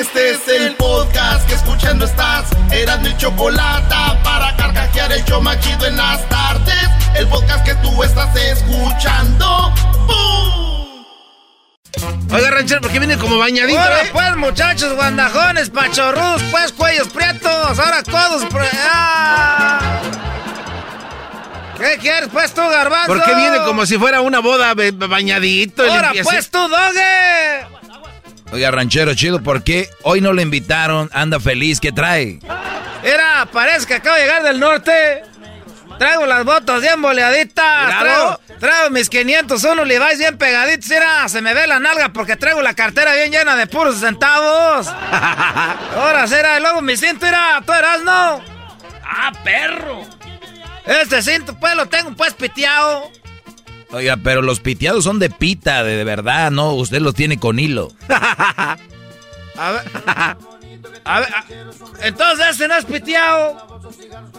Este es el podcast que escuchando estás. Eran mi chocolate para carcajear el show machido en las tardes. El podcast que tú estás escuchando. ¡Bum! Oiga, ranchero, ¿por qué viene como bañadito? Ahora eh? pues, muchachos, guandajones, pachorrudos, pues, cuellos prietos, ahora codos... ¡Ah! ¿Qué quieres, pues, tú, garbanzo? ¿Por qué viene como si fuera una boda bañadito? Ahora pues, tú, doge. Oiga, ranchero chido, ¿por qué hoy no le invitaron? Anda feliz, ¿qué trae? Mira, parece que acabo de llegar del norte. Traigo las botas bien boleaditas. Traigo, traigo mis 501 Levi's bien pegaditos. Mira, se me ve la nalga porque traigo la cartera bien llena de puros centavos. Ahora será, y luego mi cinto, mira, tú eras, ¿no? Ah, perro. Este cinto, pues, lo tengo, pues, piteado. Oiga, pero los piteados son de pita, de, de verdad, ¿no? Usted los tiene con hilo. A ver. A ver, a- entonces ese no es piteado.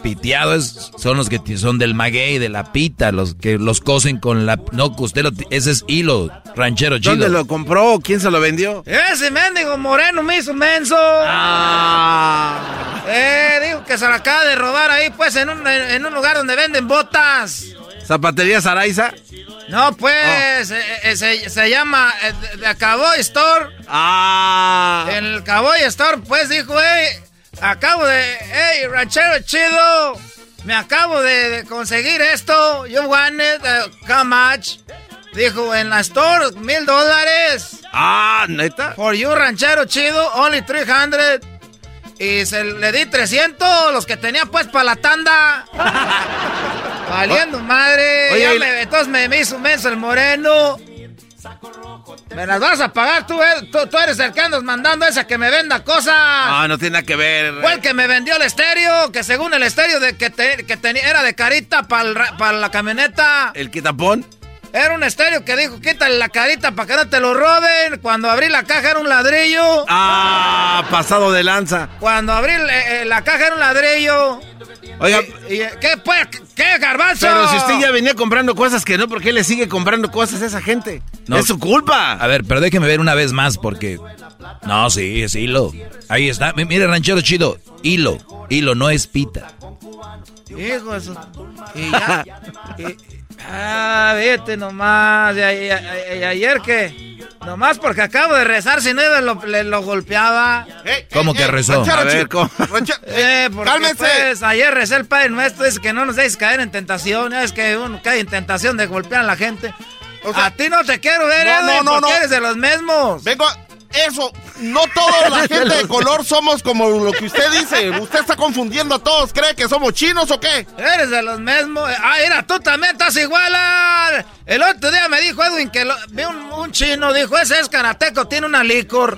Piteados son los que son del maguey, de la pita, los que los cosen con la... No, que usted lo... Ese es hilo, ranchero chido. ¿Dónde lo compró? ¿Quién se lo vendió? Ese mendigo moreno me hizo menso. Ah. Eh, dijo que se la acaba de robar ahí, pues, en un, en, en un lugar donde venden botas. ¿Zapatería Saraiza? No, pues, eh, eh, se, se llama eh, de- Cowboy Store. Ah. En el Cowboy Store, pues, dijo, hey, acabo de, hey, ranchero chido, me acabo de, de conseguir esto. You want it, uh, how much? Dijo, en la store, mil dólares. Ah, ¿neta? For you, ranchero chido, only 300. Y se le di 300, los que tenía pues para la tanda. Valiendo madre. Oye, Ya me- entonces me, me hizo menso el moreno. Me las vas a pagar tú, eh. tú, tú eres el que andas mandando esa que me venda cosas. Ah, no tiene nada que ver. Fue el que me vendió el estéreo, que según el estéreo de que, te- que tenía era de carita para la camioneta. ¿El quitapón? Era un estéreo que dijo, quítale la carita para que no te lo roben. Cuando abrí la caja era un ladrillo. Ah, pasado de lanza. Cuando abrí eh, eh, la caja era un ladrillo. Oiga, ¿Y, y, qué pues? ¿Qué garbanzo? pero si usted ya venía comprando cosas que no, ¿por qué le sigue comprando cosas a esa gente? No. Es su culpa. A ver, pero déjeme ver una vez más porque... No, sí, es hilo. Ahí está. Mi- Mire, ranchero chido. Hilo. Hilo, no es pita. Hijo de su- Y ya. y- ah, vete nomás. Y, y- y- y ayer que. Nomás porque acabo de rezar, si no lo, le lo golpeaba. ¿Cómo que rezó? A Ranchero ver, chido. ¿cómo? Ranche- Eh, porque Cálmense. pues, ayer recé el Padre Nuestro, dice que no nos dejes caer en tentación. Es que uno cae en tentación de golpear a la gente. O sea- a ti no te quiero ver, No, Edwin, no, no, porque no. eres de los mismos. Vengo a- Eso, no toda la gente de color somos como lo que usted dice. Usted está confundiendo a todos. ¿Cree que somos chinos o qué? Eres de los mismos. Ah, mira, tú también estás igual. ah. El otro día me dijo Edwin que lo- vi un, un chino, dijo, ese es karateco, tiene una licor.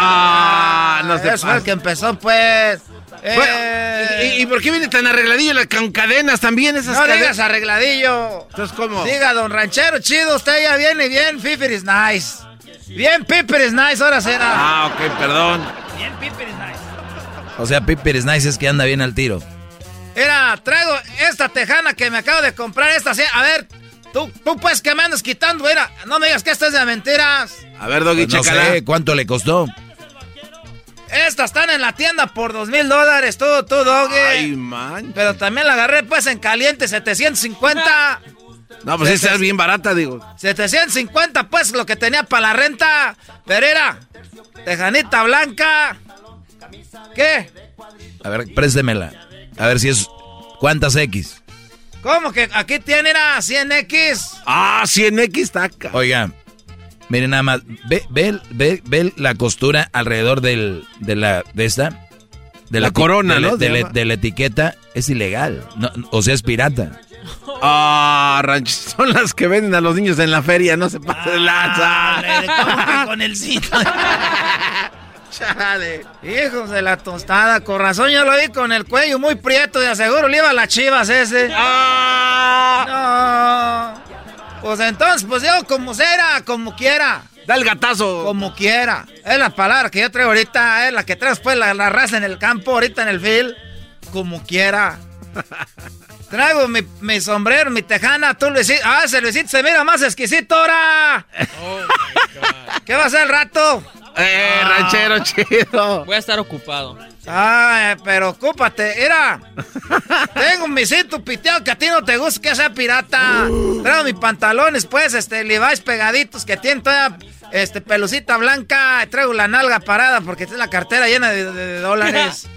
Ah, no se Eso fue el que empezó, pues. Bueno, Eh, ¿y, y por qué viene tan arregladillo la- con cadenas también esas no cadenas? digas arregladillo. Entonces, ¿cómo? Diga, don ranchero, chido, usted ya viene bien, Piper is nice. Bien, Piper is nice, ahora será. Ah, ok, perdón. Bien, Piper is nice. O sea, Piper is nice es que anda bien al tiro. Mira, traigo esta tejana que me acabo de comprar, esta, sí. A ver, tú, tú pues que me andas quitando, mira, no me digas que esta es de mentiras. A ver, Doggy, Pues no chécala. sé, ¿cuánto le costó? Estas están en la tienda por dos mil dólares, tú, tú, doggy. Ay, man. Pero también la agarré pues en caliente, 750. No, pues esa es bien barata, digo. 750 pues lo que tenía para la renta. Pero era tejanita blanca. ¿Qué? A ver, préstemela. A ver si es. ¿Cuántas X? ¿Cómo que aquí tiene a 100X? Ah, 100X está Oiga, miren nada más. Ve, ve, ve, ve la costura alrededor del, de la. de esta. De la, corona, de, ¿no? De, la- de la etiqueta. Es ilegal. No, o sea, es pirata. Ah, ranch, son las que venden a los niños en la feria, no se pasa de lanza. ¿Cómo que con el cinto? Chale. Hijos de la tostada, con razón yo lo vi con el cuello muy prieto, de aseguro le iba a las chivas ese. Ah. No. Pues entonces, pues yo como será, como quiera. Da el gatazo. Como quiera. Es la palabra que yo traigo ahorita, es la que traes pues la, la raza en el campo, ahorita en el field. Como quiera. Traigo mi, mi sombrero, mi tejana, tú Luisito. Ah, ese Luisito se mira más exquisito ahora. ¿Qué va a hacer el rato? Eh, ranchero chido. Voy a estar ocupado. Ay, pero ocúpate, mira. Tengo un misito piteado que a ti no te gusta que sea pirata. Traigo mis pantalones, pues, este, Levi's pegaditos que tienen toda, este, pelucita blanca. Traigo la nalga parada porque tiene la cartera llena de, de- de dólares.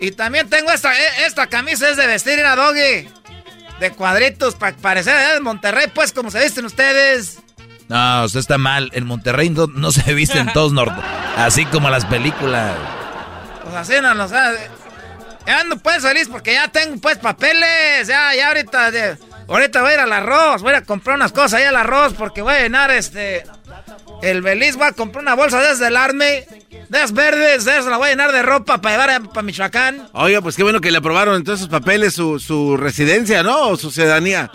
Y también tengo esta, e- esta camisa es de vestir, era doggy. De cuadritos, para parecer allá de Monterrey, pues, como se visten ustedes. No, usted está mal. En Monterrey no, no se visten todos norte. Así como las películas. Pues así no lo sabe. Ya ando pues feliz porque ya tengo pues papeles. Ya, ya ahorita, de- ahorita voy a ir al arroz. Voy a comprar unas cosas ahí al arroz porque voy a llenar este. El Beliz va a comprar una bolsa de esas del Arme. De esas verdes, de esas la voy a llenar de ropa para llevar para Michoacán. Oiga, pues qué bueno que le aprobaron en todos sus papeles su, su residencia, ¿no? O su ciudadanía.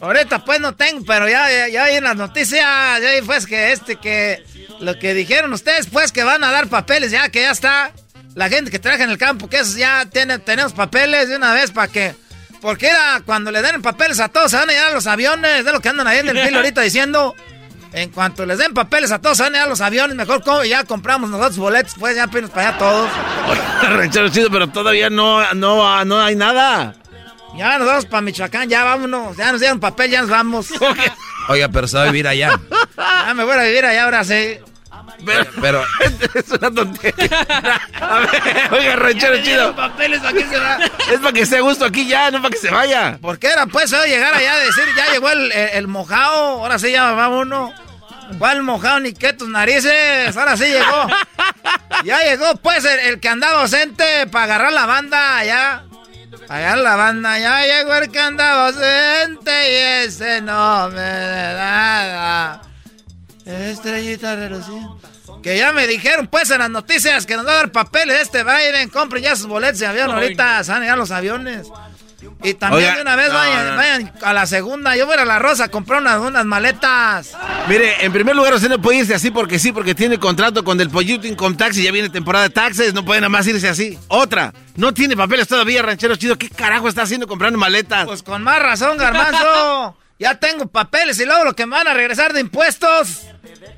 Ahorita pues no tengo, pero ya, ya, ya hay en las noticias, ya hay pues que este, que lo que dijeron ustedes pues que van a dar papeles, ya que ya está. La gente que trabaja en el campo, que esos ya tiene, tenemos papeles de una vez para que... Porque era cuando le den papeles a todos, se van a llevar los aviones, de lo que andan ahí en el filo ahorita diciendo. En cuanto les den papeles a todos, van a los aviones, mejor ya compramos nosotros boletos, pues ya pinos para allá todos. Ranchero chido, pero todavía no, no, no hay nada. Ya nos vamos para Michoacán, ya vámonos, ya nos dieron papel, ya nos vamos. Oiga, pero se va a vivir allá. Ya me voy a vivir allá ahora sí. Pero, Pero, es una tontería. A ver, oiga, ranchero chido. papeles, ¿a qué se va? Es para que esté a gusto aquí ya, no para que se vaya. ¿Por qué era pues llegar allá a decir, ya llegó el, el, el mojado, ahora sí ya va uno? ¿Cuál mojado ni qué tus narices? Ahora sí llegó. Ya llegó pues el, el que andaba ausente para agarrar la banda allá. Allá la banda, ya llegó el que andaba ausente y ese no me da nada. Estrellita reluciente. Que ya me dijeron pues en las noticias que nos va a dar papeles este Biden. Compren ya sus boletos de avión ahorita. Se van a llegar los aviones. Y también Oiga, de una vez no, vayan, no. vayan a la segunda. Yo voy a la Rosa a comprar unas, unas maletas. Mire, en primer lugar, usted no puede irse así porque sí, porque tiene contrato con el Pollito Income Tax y ya viene temporada de taxes. No puede nada más irse así. Otra, no tiene papeles todavía, ranchero chido. ¿Qué carajo está haciendo comprando maletas? Pues con más razón, garbanzo. ya tengo papeles y luego lo que me van a regresar de impuestos.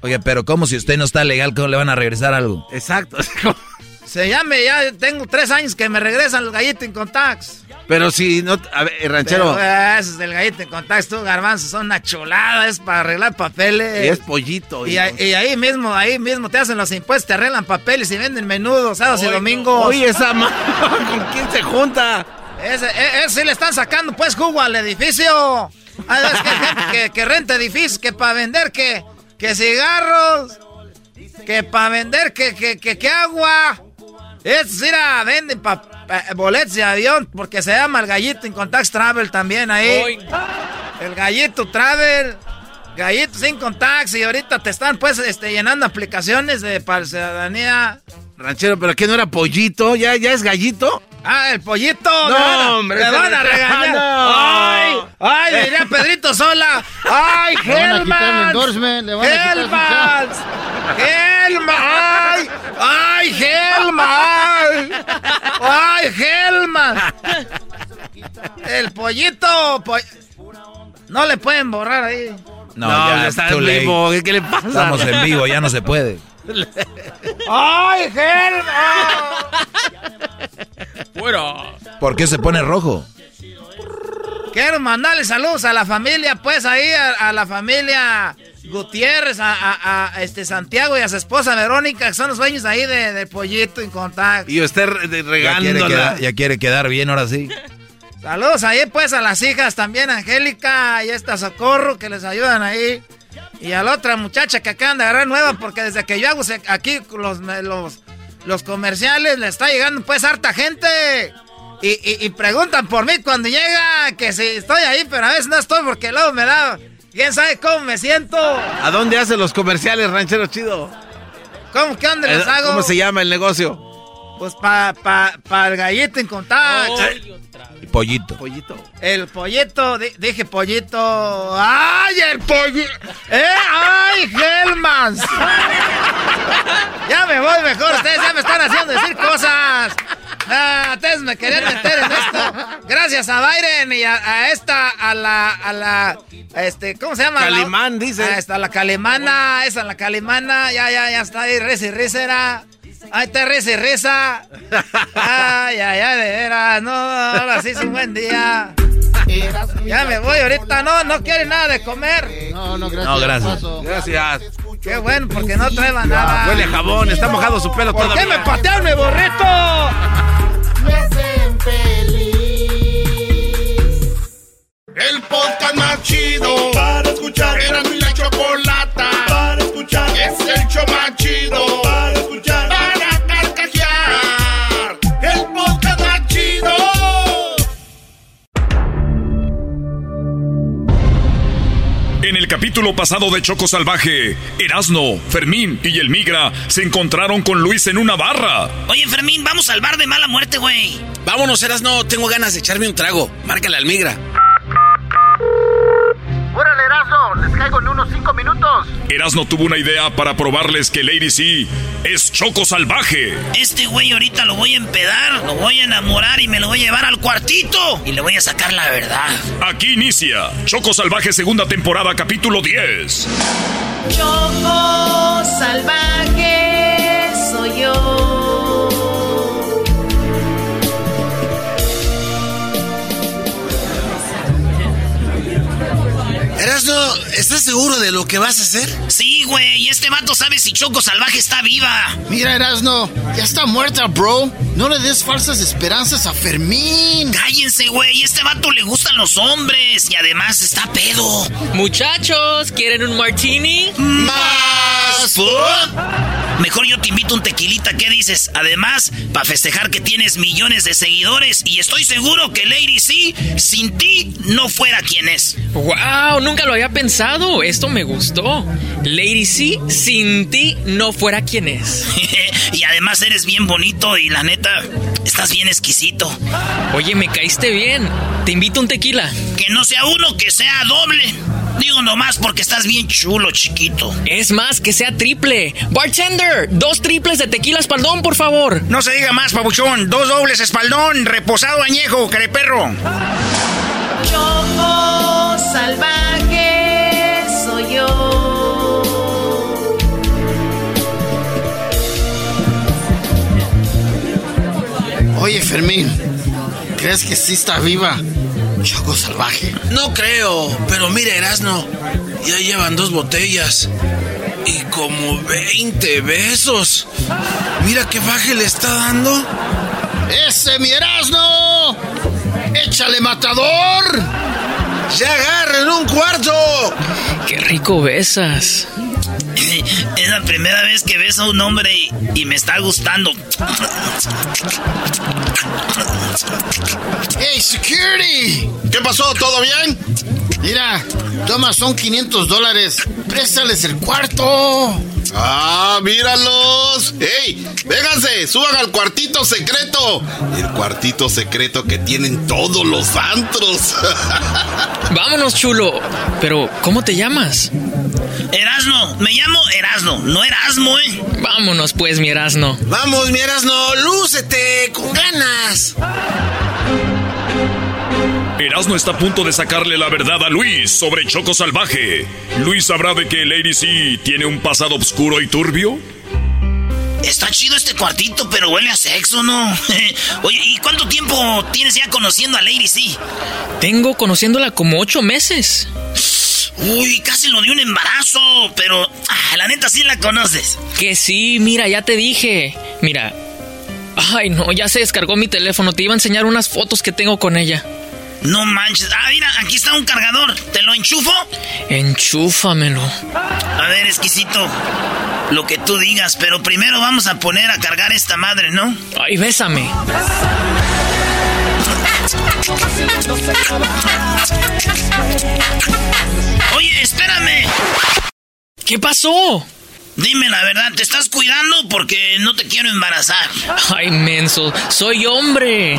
Oiga, pero ¿cómo si usted no está legal, cómo le van a regresar algo? Exacto. Se llame, ya tengo tres años que me regresan los gallitos en tax. Pero si no. A ver, ranchero. Pero, eh, ese es el gallito en tax, tú, garbanzo, son una chulada, es para arreglar papeles. y es pollito. Y, y ahí mismo, ahí mismo te hacen los impuestos, te arreglan papeles y venden menudos, sábados y domingos. Oye, esa ma... ¿Con quién se junta? Ese, e- ese sí le están sacando pues jugo al edificio. Hay veces que que, que renta edificios, que para vender que, que cigarros, que para vender que, que, que, que agua. Es mira, venden pa, pa- boletos de avión porque se llama el gallito en Contact Travel también ahí. El gallito Travel. Gallito sin contacts y ahorita te están pues este, llenando aplicaciones de para ciudadanía. Ranchero, pero ¿qué no era pollito? ¿Ya, ya es gallito? Ah, el pollito. No, a- hombre, van a no- regañar. no. Ay, ay, le diría Pedrito Sola. Ay, Helmans. Helmans. Helmans. Ay, ay, Helmans. Ay, Helmans. El pollito. po- No le pueden borrar ahí. No, ya está too en vivo. ¿Qué, qué le pasa? Estamos en vivo, ya no se puede. Ay, Helmans. ¡Fuera! ¿Por qué se pone rojo? Quiero mandarle saludos a la familia, pues ahí, a, a la familia Gutiérrez, a, este Santiago y a su esposa Verónica, que son los dueños ahí de, Pollito en contacto. Y usted regando. Ya, quiere quedar bien ahora sí. Saludos ahí pues a las hijas también, Angélica y esta Socorro, que les ayudan ahí. Y a la otra muchacha que acaban de agarrar nueva, porque desde que yo hago aquí los, los, los comerciales, le está llegando pues harta gente. Y, preguntan por mí cuando llega, que si estoy ahí, pero a veces no estoy porque luego me da... ¿Quién sabe cómo me siento? ¿A dónde hacen los comerciales, ranchero chido? ¿Cómo? ¿Qué dónde les hago? ¿Cómo se llama el negocio? Pues para pa, pa el gallito en contacto. Y pollito. Pollito. El pollito, dije pollito. ¡Ay, el pollito! ¡Eh! ¡Ay, Helmans! ya me voy mejor, ustedes ya me están haciendo decir cosas. Ah, ustedes me querían meter en esto. Gracias a Byron y a, esta, a la, a la, este, ¿cómo se llama? Calimán, dice. A esta, la calimana, esa, la calimana, ya, ya, ya está ahí, reza y risa, Ahí está reza y reza. Ay, ay, ay, de veras, no, ahora sí es un buen día. Ya me voy ahorita, no, no quiere nada de comer. No, no, gracias. No, gracias. Gracias. Qué bueno, porque no trae nada. Huele a jabón, está mojado su pelo ¿Por todavía. qué me patean mi borrito? Me hacen feliz. El podcast más chido para escuchar. Era mi la chocolata para escuchar. Es el show más chido el capítulo pasado de Choco Salvaje, Erasno, Fermín y el Migra se encontraron con Luis en una barra. Oye, Fermín, vamos al bar de mala muerte, güey. Vámonos, Erasno, tengo ganas de echarme un trago. Márcale al Migra. ¡Órale, Erasno! ¡Les caigo en unos cinco minutos! Erasno tuvo una idea para probarles que Lady C es choco salvaje. Este güey ahorita lo voy a empedar, lo voy a enamorar y me lo voy a llevar al cuartito. Y le voy a sacar la verdad. Aquí inicia Choco Salvaje segunda temporada capítulo 10. Choco Salvaje soy yo. ¿Estás seguro de lo que vas a hacer? Sí, güey. Y este vato sabe si Choco Salvaje está viva. Mira, Erasno, ya está muerta, bro. No le des falsas esperanzas a Fermín. Cállense, güey. Este vato le gustan los hombres y además está pedo. Muchachos, ¿quieren un martini? ¿Más Mejor yo te invito un tequilita, ¿qué dices? Además, para festejar que tienes millones de seguidores y estoy seguro que Lady C sin ti no fuera quien es. ¡Wow! Nunca lo había pensado. Esto me gustó. Lady C sin ti no fuera quien es. y además eres bien bonito y la neta, estás bien exquisito. Oye, me caíste bien. Te invito un tequila. Que no sea uno, que sea doble. Digo nomás porque estás bien chulo, chiquito. Es más, que sea triple. Bartender, dos triples de tequila espaldón, por favor. No se diga más, pabuchón. Dos dobles espaldón, reposado añejo, careperro. Choco salvaje Oye, Fermín, ¿crees que sí está viva? Choco salvaje. No creo, pero mira, Erasno, ya llevan dos botellas y como 20 besos. Mira qué baje le está dando. ¡Ese mi Erasno! ¡Échale matador! ¡Ya agarren un cuarto! ¡Qué rico besas! Es la primera vez que beso a un hombre y, me está gustando. ¡Hey, security! ¿Qué pasó? ¿Todo bien? Mira, toma, son 500 dólares. Préstales el cuarto. ¡Ah, míralos! ¡Ey! ¡Vénganse! ¡Suban al cuartito secreto! El cuartito secreto que tienen todos los antros. Vámonos, chulo. Pero, ¿cómo te llamas? Erasno. Me llamo Erasno. No Erasmo, ¿eh? Vámonos, pues, mi Erasno. Vamos, mi Erasno. Lúcete con ganas. Erasmo está a punto de sacarle la verdad a Luis sobre Choco Salvaje. ¿Luis sabrá de que Lady C tiene un pasado oscuro y turbio? Está chido este cuartito, pero huele a sexo, ¿no? Oye, ¿y cuánto tiempo tienes ya conociendo a Lady C? Tengo conociéndola como ocho meses. Uy, casi lo dio un embarazo, pero ah, la neta sí la conoces. Que sí, mira, ya te dije. Mira. Ay, no, ya se descargó mi teléfono. Te iba a enseñar unas fotos que tengo con ella. No manches. Ah, mira, aquí está un cargador. ¿Te lo enchufo? Enchúfamelo. A ver, exquisito. Lo que tú digas, pero primero vamos a poner a cargar esta madre, ¿no? Ay, bésame. Oye, espérame. ¿Qué pasó? Dime la verdad, ¿te estás cuidando? Porque no te quiero embarazar. Ay, menso, soy hombre.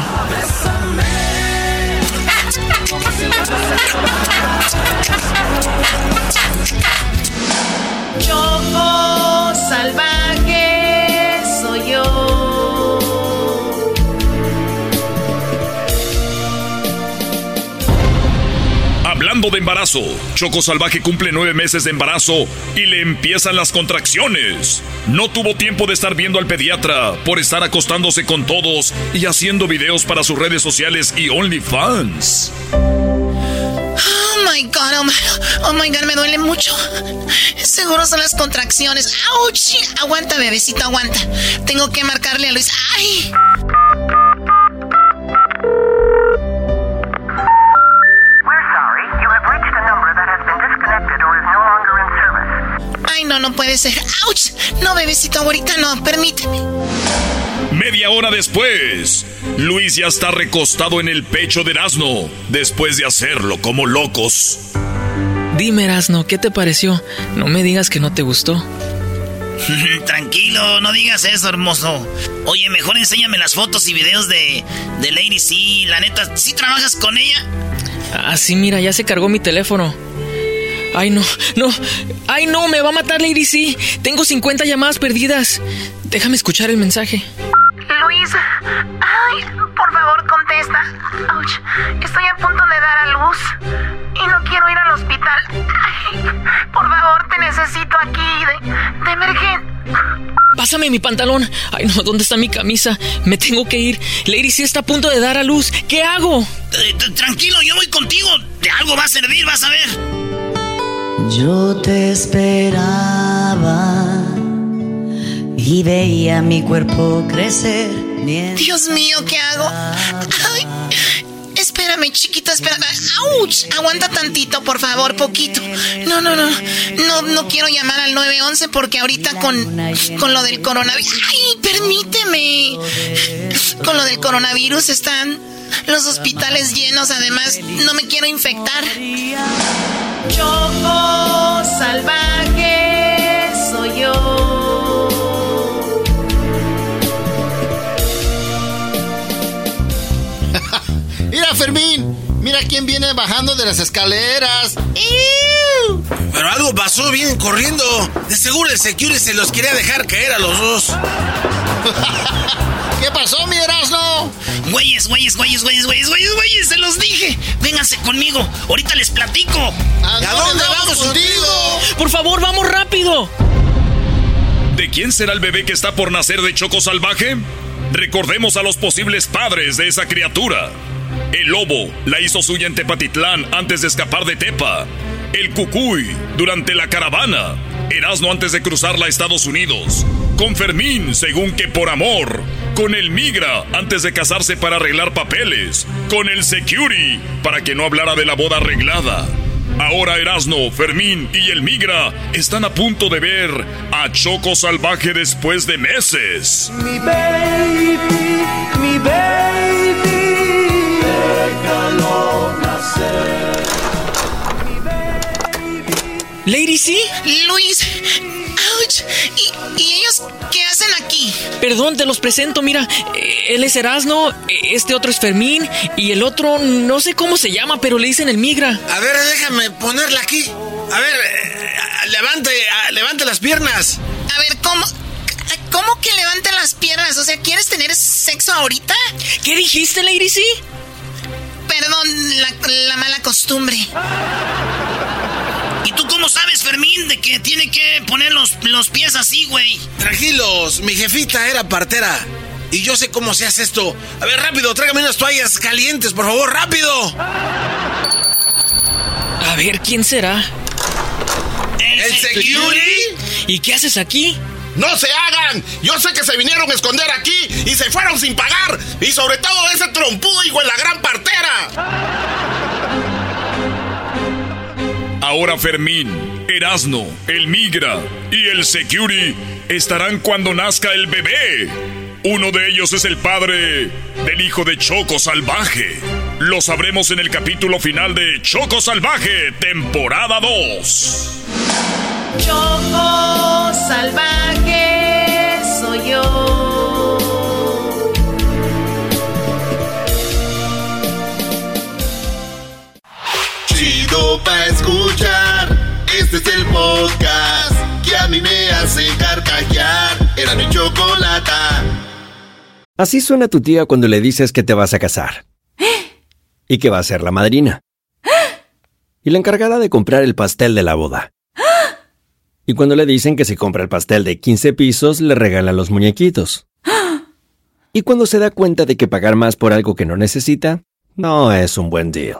Choco salvaje De embarazo, Choco Salvaje cumple nueve meses de embarazo y le empiezan las contracciones. No tuvo tiempo de estar viendo al pediatra por estar acostándose con todos y haciendo videos para sus redes sociales y OnlyFans. Oh my god, oh my, oh my god, me duele mucho. Seguro son las contracciones. ¡Auch! Aguanta, bebecito, aguanta. Tengo que marcarle a Luis. ¡Ay! No, no puede ser. ¡Auch! No, bebecito, ahorita no, permíteme. Media hora después, Luis ya está recostado en el pecho de Erasmo, después de hacerlo como locos. Dime, Erasno, ¿qué te pareció? No me digas que no te gustó. Tranquilo, no digas eso, hermoso. Oye, mejor enséñame las fotos y videos de, de Lady C. La neta, ¿sí trabajas con ella? Ah, sí, mira, ya se cargó mi teléfono. Ay, no, no. Ay, no, me va a matar Lady C. Tengo 50 llamadas perdidas. Déjame escuchar el mensaje. Luis, ay, por favor, contesta. Ouch, estoy a punto de dar a luz y no quiero ir al hospital. Ay, por favor, te necesito aquí de, de emergencia. Pásame mi pantalón. Ay, no, ¿dónde está mi camisa? Me tengo que ir. Lady C está a punto de dar a luz. ¿Qué hago? Eh, tranquilo, yo voy contigo. De algo va a servir, vas a ver. Yo te esperaba y veía mi cuerpo crecer. Dios mío, ¿qué hago? Ay, espérame, chiquito, espérame. ¡Auch! Aguanta tantito, por favor, poquito. No, no, no. No, no quiero llamar al 911 porque ahorita con, con lo del coronavirus. ¡Ay, permíteme! Con lo del coronavirus están los hospitales llenos. Además, no me quiero infectar. Choco salvaje soy yo. Mira, Fermín. Mira quién viene bajando de las escaleras. Pero algo pasó, vienen corriendo. De seguro el security se los quería dejar caer a los dos. ¿Qué pasó, mi Erasmo? Güeyes, güeyes, güeyes, güeyes, güeyes, güeyes, güeyes, se los dije. Vénganse conmigo, ahorita les platico. ¿A, dónde vamos contigo? Por favor, vamos rápido. ¿De quién será el bebé que está por nacer de Choco Salvaje? Recordemos a los posibles padres de esa criatura. El lobo la hizo suya en Tepatitlán antes de escapar de Tepa. El cucuy durante la caravana. Erasmo antes de cruzarla a Estados Unidos. Con Fermín, según que por amor. Con el migra antes de casarse para arreglar papeles. Con el security para que no hablara de la boda arreglada. Ahora Erasno, Fermín y el migra están a punto de ver a Choco Salvaje después de meses. Mi baby, mi baby, déjalo nacer. Lady C. Luis. Ouch. ¿Y, ¿Y ellos qué hacen aquí? Perdón, te los presento, mira. eh, Él es Erasno, eh, este otro es Fermín y el otro no sé cómo se llama, pero le dicen el migra. A ver, déjame ponerla aquí. A ver, eh, levante, ah, levante las piernas. A ver, ¿cómo? ¿Cómo que levanten las piernas? O sea, ¿quieres tener sexo ahorita? ¿Qué dijiste, Lady C? Perdón, la, la mala costumbre. ¿Y tú cómo sabes, Fermín, de que tiene que poner los, los pies así, güey? Tranquilos, mi jefita era partera. Y yo sé cómo se hace esto. A ver, rápido, tráigame unas toallas calientes, por favor, rápido. A ver, ¿quién será? ¿El security? ¿Y qué haces aquí? ¡No se hagan! Yo sé que se vinieron a esconder aquí y se fueron sin pagar. Y sobre todo ese trompudo hijo en la gran partera. Ahora Fermín, Erasno, el Migra y el Security estarán cuando nazca el bebé. Uno de ellos es el padre del hijo de Choco Salvaje. Lo sabremos en el capítulo final de Choco Salvaje, temporada 2. Choco salvaje soy yo. Escuchar. Este es el podcast que a mí me hace. Era mi chocolata. Así suena tu tía cuando le dices que te vas a casar. Y que va a ser la madrina. Y la encargada de comprar el pastel de la boda. Y cuando le dicen que si compra el pastel de 15 pisos, le regalan los muñequitos. Y cuando se da cuenta de que pagar más por algo que no necesita, no es un buen deal.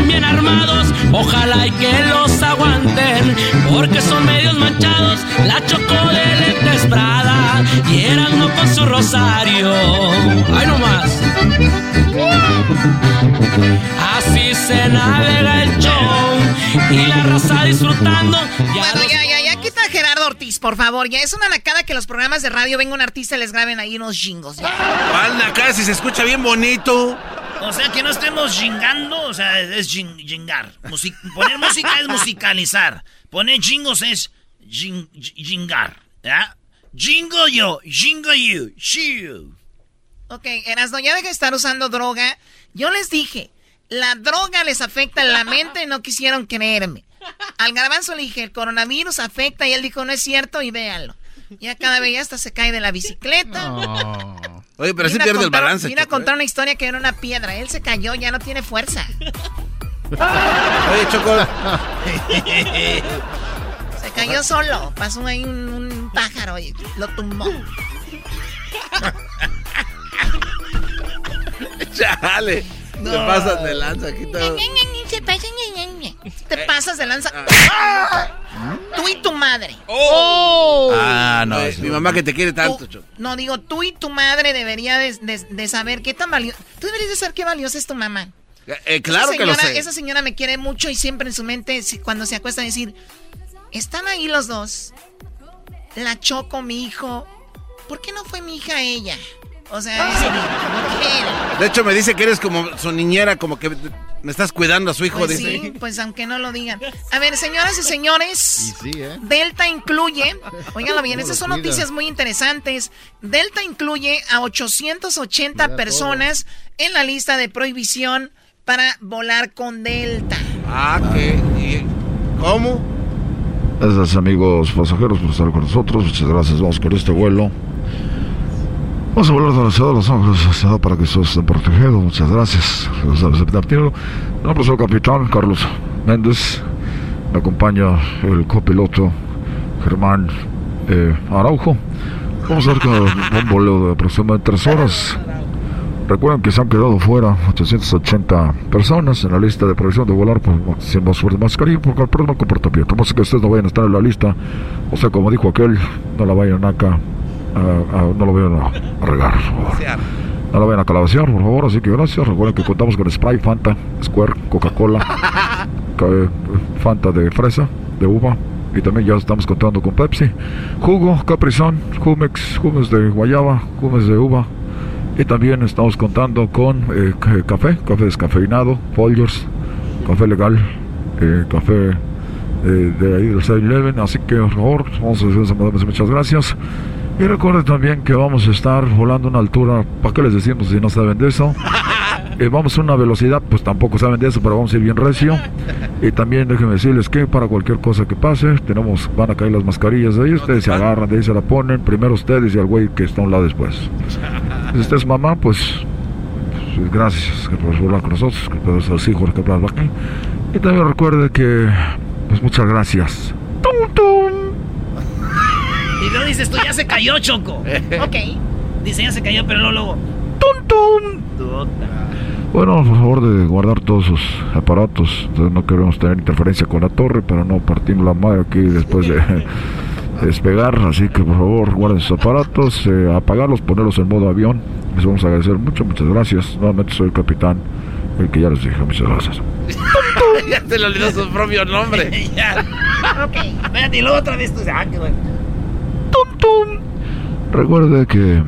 bien armados, ojalá y que los aguanten, porque son medios manchados, la choco de lentes Prada, y eran no con su rosario. ¡Ay no más! Así se navega el show, y la raza disfrutando. Ya Bueno, ya, ya, ya Gerardo Ortiz, por favor. Ya es una nacada que los programas de radio venga un artista y les graben ahí unos jingos. ¿Cuál acá si se escucha bien bonito? O sea, que no estemos jingando, o sea, es jing- jingar. Poner música es musicalizar. Poner jingos es jing- jingar. ¿Ya? Jingo yo, jingo you, you. Ok, Erasno, ya deja de estar usando droga. Yo les dije, la droga les afecta en la mente y no quisieron creerme. Al garbanzo le dije, el coronavirus afecta y él dijo, no es cierto y véanlo. Ya cada vez ya hasta se cae de la bicicleta. Oye, pero sí Vino a pierde el contar- balance. Vino a Choco, ¿eh? contar una historia que era una piedra. Él se cayó, ya no tiene fuerza. Oye, Choco. Se cayó solo. Pasó ahí un, un pájaro y lo tumbó. Chale. Te No. pasas de lanza aquí todo. Se pasa, ñe, ñe, ñe. Te pasas de lanza. Ah. Tú y tu madre. Ah, no. mi mamá que te quiere tanto. No, digo, tú y tu madre debería de, de- de saber qué tan valioso... Tú deberías de saber qué valiosa es tu mamá. Eh, claro esa que lo señora, sé. Esa señora me quiere mucho y siempre en su mente, cuando se acuesta, decir, están ahí los dos. La Choco, mi hijo. ¿Por qué no fue mi hija ella? O sea. De hecho, me dice que eres como su niñera, como que me estás cuidando a su hijo. Pues dice. sí, pues aunque no lo digan. A ver, señoras y señores, ¿eh? Delta incluye, óiganlo bien, ¿Cómo estas son cuida? noticias muy interesantes. Delta incluye a 880 Mira personas en la lista de prohibición para volar con Delta. Ah, ¿qué? ¿Y ¿Cómo? Gracias amigos pasajeros por estar con nosotros. Muchas gracias. Vamos con este vuelo. Vamos a volar de la ciudad Los Ángeles para que estén protegidos. Muchas gracias. No, pues el capitán Carlos Méndez. Me acompaña el copiloto Germán eh, Araujo. Vamos a ver con un voleo de aproximadamente tres horas. Recuerden que se han quedado fuera 880 personas en la lista de previsión de volar por, sin mascarilla porque el problema comportamiento. No sé que ustedes no vayan a estar en la lista. O sea, como dijo aquel, no la vayan acá, no lo vayan a, regar, No la vayan a calabacear, por favor. Así que gracias. Recuerden que contamos con Sprite, Fanta, Square, Coca-Cola, Fanta de fresa, de uva, y también ya estamos contando con Pepsi, jugo, Caprizón, Jumex, Jumex de guayaba, Jumex de uva, y también estamos contando con eh, café, café descafeinado, Folgers, café legal, eh, café eh, de ahí del 7-Eleven. Así que, por favor, vamos a decir muchas gracias. Y recuerden también que vamos a estar volando a una altura, ¿para qué les decimos si no saben de eso? vamos a una velocidad, pues tampoco saben de eso, pero vamos a ir bien recio. Y también déjenme decirles que para cualquier cosa que pase, tenemos, van a caer las mascarillas de ahí, ustedes se agarran, de ahí se la ponen, primero ustedes y al güey que está a un lado después. Si usted es mamá, pues, pues gracias por volar con nosotros, que todos los hijos que aquí. Y también recuerde que, pues muchas gracias. Y luego dices tú, ya se cayó, Choco. ok. Dice, ya se cayó, pero luego... ¡Tum, tum! Bueno, por favor de guardar todos sus aparatos. no queremos tener interferencia con la torre, pero no partimos la madre aquí después de despegar. Así que por favor guarden sus aparatos, eh, apagarlos, ponerlos en modo avión. Les vamos a agradecer mucho, muchas gracias. Nuevamente soy el capitán, el que ya les dije. Muchas gracias. ya se le olvidó su propio nombre. ya. Ok, espérate, y luego otra vez tú. Ah, qué bueno. ¡Tum, tum! Recuerde que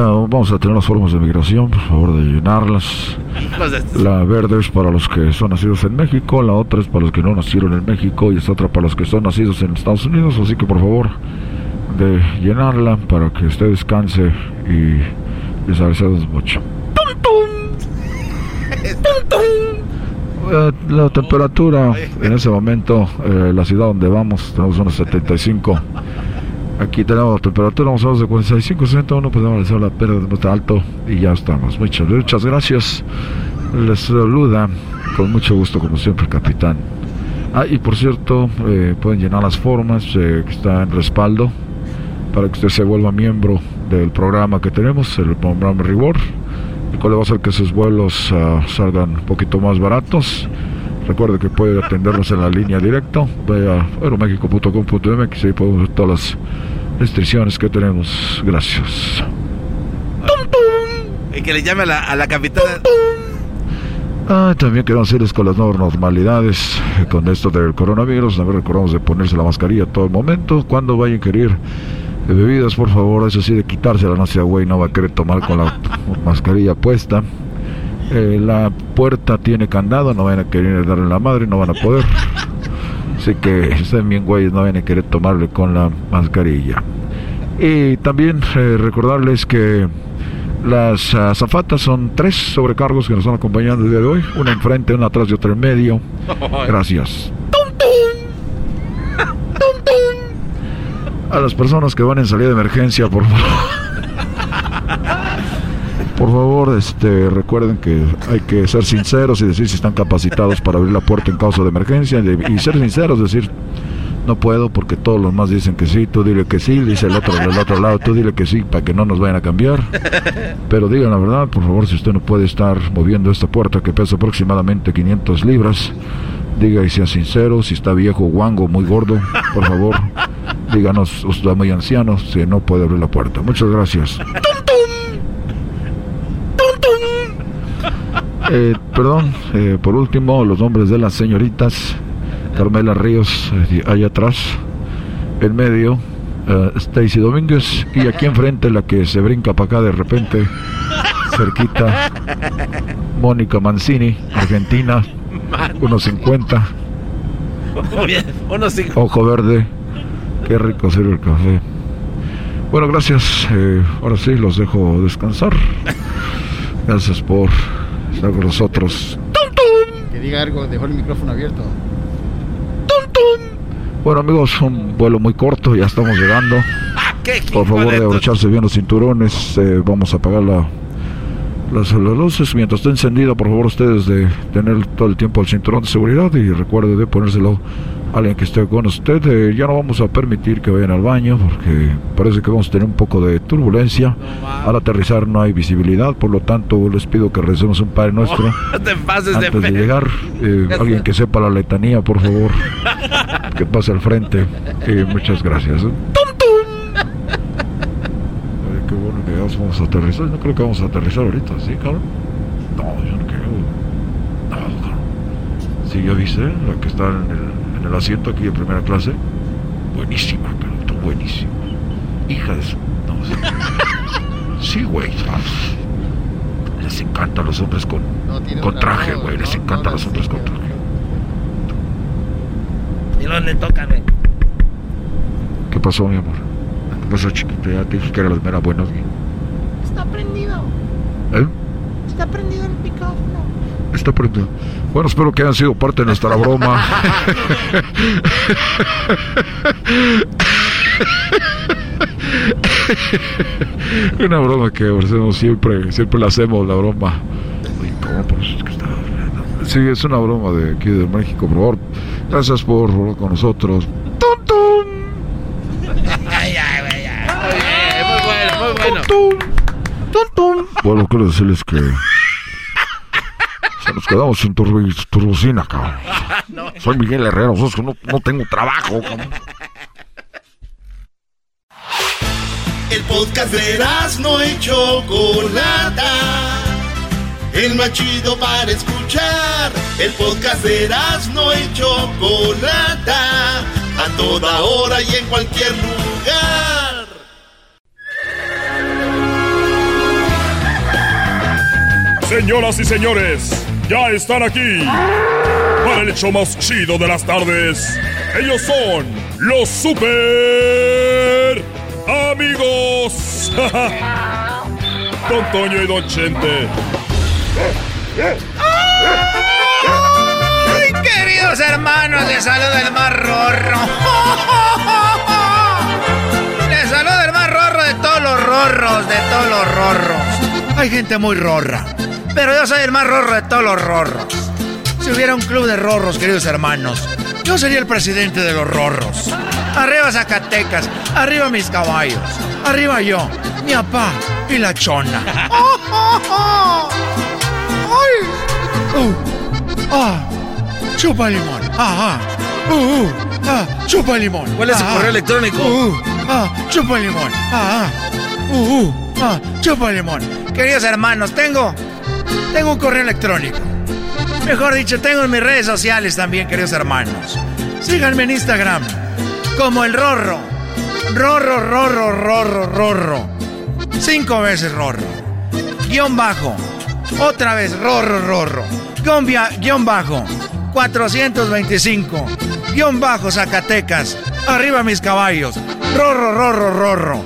Ah, vamos a tener las formas de migración, por favor de llenarlas. La verde es para los que son nacidos en México, la otra es para los que no nacieron en México y esta otra para los que son nacidos en Estados Unidos, así que por favor de llenarla para que usted descanse y les agradecemos mucho. Eh, la temperatura en ese momento, eh, la ciudad donde vamos, tenemos unos 75 Aquí tenemos temperatura, vamos a de 45, 61, podemos hacer la pérdida de alto y ya estamos. Muchas, muchas gracias. Les saluda con mucho gusto, como siempre, capitán. Ah, y por cierto, eh, pueden llenar las formas eh, que está en respaldo para que usted se vuelva miembro del programa que tenemos, el programa Reward, el cual va a hacer que sus vuelos uh, salgan un poquito más baratos. Recuerde que puede atendernos en la línea directa. Vaya a aeroméxico.com.mx y podemos ver todas las restricciones que tenemos. Gracias. Y que le llame a la, a la capitana. Ah, también queremos decirles con las nuevas normalidades, con esto del coronavirus, también recordamos de ponerse la mascarilla todo el momento. Cuando vayan a querer bebidas, por favor, eso sí, de quitársela, no sea güey, no va a querer tomar con la mascarilla puesta. Eh, la puerta tiene candado, no van a querer darle la madre, no van a poder. Así que estén bien güeyes, no van a querer tomarle con la mascarilla. Y también eh, recordarles que las azafatas son tres sobrecargos que nos están acompañando el día de hoy. Una enfrente, una atrás y otra en medio. Gracias. A las personas que van en salida de emergencia, por favor. Por favor, este, recuerden que hay que ser sinceros y decir si están capacitados para abrir la puerta en caso de emergencia y ser sinceros, decir no puedo porque todos los más dicen que sí, tú dile que sí, dice el otro del otro lado, tú dile que sí para que no nos vayan a cambiar. Pero digan la verdad, por favor, si usted no puede estar moviendo esta puerta que pesa aproximadamente 500 libras, diga y sea sincero, si está viejo, guango, muy gordo, por favor, díganos, usted está muy anciano, si no puede abrir la puerta. Muchas gracias. Eh, perdón, eh, por último, los nombres de las señoritas. Carmela Ríos, eh, allá atrás. En medio, Stacy Domínguez. Y aquí enfrente, la que se brinca para acá de repente, cerquita. Mónica Mancini, Argentina, 1.50. Ojo verde. Qué rico sirve el café. Bueno, gracias. ahora sí, los dejo descansar. Gracias por estar con nosotros. Que diga algo, dejó el micrófono abierto. Bueno amigos, un vuelo muy corto, ya estamos llegando. Por favor, de abrocharse bien los cinturones. Eh, vamos a apagar la, las, las, luces mientras esté encendida. Por favor, ustedes de tener todo el tiempo el cinturón de seguridad y recuerde de ponérselo a alguien que esté con usted. Eh, ya no vamos a permitir que vayan al baño porque parece que vamos a tener un poco de turbulencia. Al aterrizar no hay visibilidad, por lo tanto, les pido que recemos un Padre Nuestro. te pases antes de, de llegar. Eh, alguien que sepa la letanía, por favor, que pase al frente. Eh, muchas gracias. Qué bueno que ya vamos a aterrizar. No creo que vamos a aterrizar ahorita, ¿sí, cabrón? No, yo no creo. No, cabrón. Sí, ya viste, la que está en el, en el asiento aquí de primera clase. Buenísima, cabrón, tú buenísima. Hija de su. No, sí. Sí, güey. Les encanta a los hombres con, con traje, güey. Les encanta a los hombres con traje. ¿Y dónde toca, güey? ¿Qué pasó, mi amor? ¿Qué pasó, chiquito? Ya te dije que era la mera buena, güey. Está prendido. ¿Eh? Está prendido el micrófono. Está prendido. Bueno, espero que hayan sido parte de nuestra broma. Una broma que hacemos siempre, siempre la hacemos, la broma. Oye, ¿cómo? Pues es que está... Sí, es una broma de aquí de México, por favor. Gracias por hablar con nosotros. ¡Tum, tum! Ay, ay, güey, ay. muy bueno, bueno. ¡Tum, tum! tum! Bueno, quiero decirles que... Se nos quedamos sin turbocina, cabrón. Soy Miguel Herrero, es que no, no tengo trabajo, cabrón. El podcast de no y Chocolata. El más chido para escuchar. El podcast de no y Chocolata. A toda hora y en cualquier lugar. Señoras y señores, ya están aquí para el hecho más chido de las tardes. Ellos son los super amigos. Don Toño y Don Chente. ¡Ay, queridos hermanos! Les saluda el más rorro. Les saluda el más rorro de todos los rorros, de todos los rorros. Hay gente muy rorra, pero yo soy el más rorro de todos los rorros. Si hubiera un club de rorros, queridos hermanos, yo sería el presidente de los rorros. Arriba Zacatecas, arriba mis caballos, arriba yo, mi papá y la chona. ¡Ay! ¡Uh! ¡Ah! ¡Chupa limón! ¡Ah! ah. ¡Uh! uh, ¡Ah! ¡Chupa limón! ¿Cuál es su Ah, correo electrónico? ¡Uh! uh, ¡Ah! ¡Chupa limón! ¡Ah! ah. ¡Uh! uh, ¡Ah! ¡Chupa limón! Queridos hermanos, tengo... Tengo un correo electrónico. Mejor dicho, tengo en mis redes sociales también, queridos hermanos. Síganme en Instagram. Como el Rorro. Rorro, Rorro, Rorro, Rorro. Cinco veces Rorro. Guión bajo. Otra vez Rorro, Rorro. Guión, guion bajo. 425. Guión bajo Zacatecas. Arriba mis caballos. Rorro, Rorro, Rorro.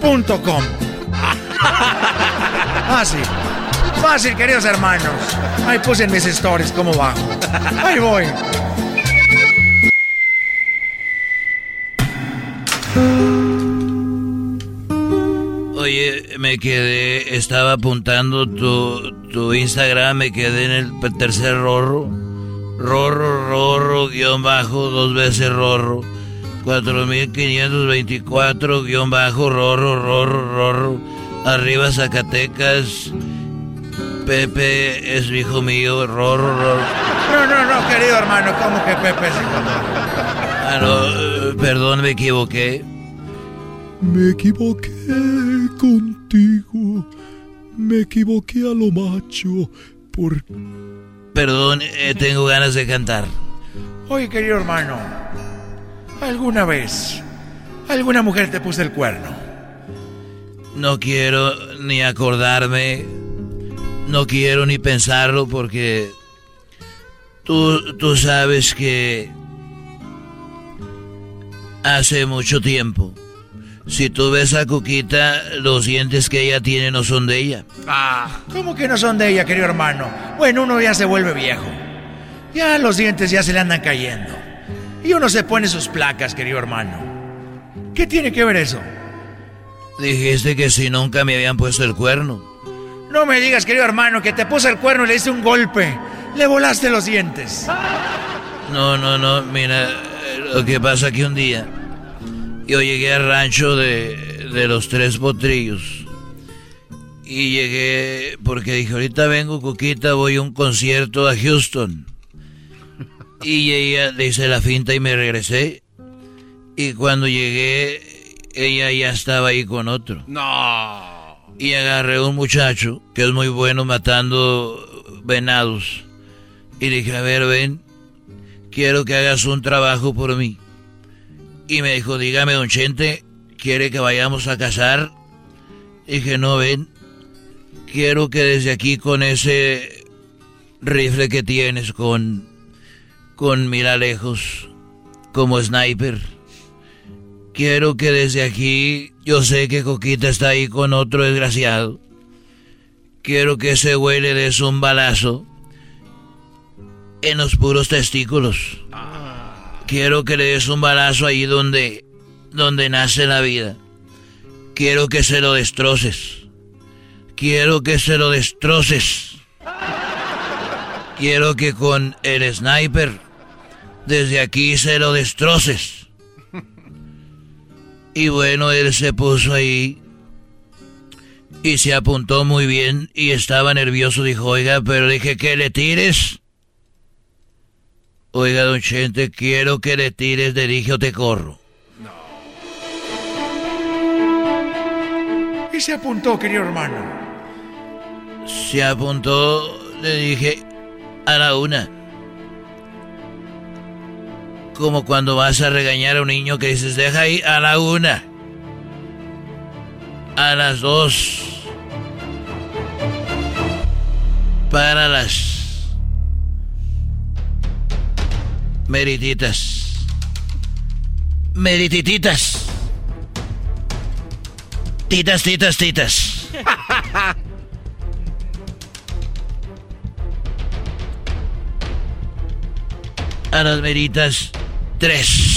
Punto com. Fácil. Fácil, queridos hermanos. Ahí puse mis stories cómo bajo. Ahí voy. Oye, me quedé, estaba apuntando tu, tu Instagram, me quedé en el tercer rorro. Rorro, rorro, guion bajo, dos veces rorro. 4524, guion bajo, rorro, rorro, rorro. Arriba Zacatecas. Pepe es hijo mío, rorro. No, no, no, querido hermano, ¿cómo que Pepe es hijo tuyo? Ah, no, eh, perdón, me equivoqué. Me equivoqué contigo. Me equivoqué a lo macho. Por... Perdón, eh, tengo ganas de cantar. Oye, querido hermano, ¿alguna vez alguna mujer te puso el cuerno? No quiero ni acordarme, no quiero ni pensarlo porque tú, tú sabes que hace mucho tiempo, si tú ves a Cuquita, los dientes que ella tiene no son de ella. Ah, ¿cómo que no son de ella, querido hermano? Bueno, uno ya se vuelve viejo. Ya los dientes ya se le andan cayendo. Y uno se pone sus placas, querido hermano. ¿Qué tiene que ver eso? Dijiste que si nunca me habían puesto el cuerno. No me digas, querido hermano, que te puse el cuerno y le hice un golpe. Le volaste los dientes. No, no, no, mira, lo que pasa que un día yo llegué al rancho de, de los tres potrillos. Y llegué porque dije, ahorita vengo, Coquita, voy a un concierto a Houston. Y ella le hice la finta y me regresé. Y cuando llegué, ella ya estaba ahí con otro. No. Y agarré un muchacho que es muy bueno matando venados. Y dije, a ver, ven, quiero que hagas un trabajo por mí. Y me dijo, dígame, don Chente, ¿quiere que vayamos a cazar? Dije, no, ven, quiero que desde aquí con ese rifle que tienes, con, con mira lejos, como sniper, quiero que desde aquí, yo sé que Coquita está ahí con otro desgraciado. Quiero que ese güey le des un balazo en los puros testículos. Quiero que le des un balazo ahí donde, donde nace la vida. Quiero que se lo destroces. Quiero que se lo destroces. Quiero que con el sniper desde aquí se lo destroces. Y bueno, él se puso ahí y se apuntó muy bien y estaba nervioso. Dijo, oiga, pero dije que le tires. Oiga, don Chente, quiero que le tires de dije o te corro. Y se apuntó, querido hermano. Se apuntó, le dije, a la una. Como cuando vas a regañar a un niño que dices, deja ahí a la una. A las dos. Para las merititas. Meritititas. Titas, titas, titas. A las meritas, tres.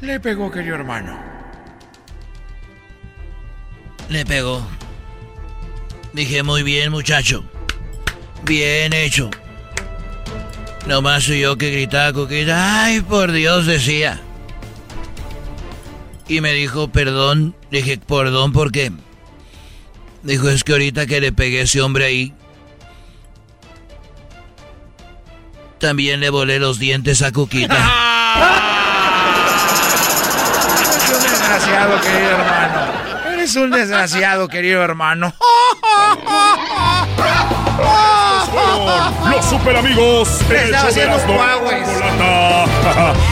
Le pegó, querido hermano. Le pegó. Dije, muy bien, muchacho. Bien hecho. Nomás soy yo que gritaba, Coquita. Ay, por Dios, decía. Y me dijo, perdón. Dije, perdón, ¿por qué? Dijo, es que ahorita que le pegué a ese hombre ahí, también le volé los dientes a Coquita. Eres un desgraciado, querido hermano. Eres un desgraciado, querido hermano. Los super amigos. Estaba haciendo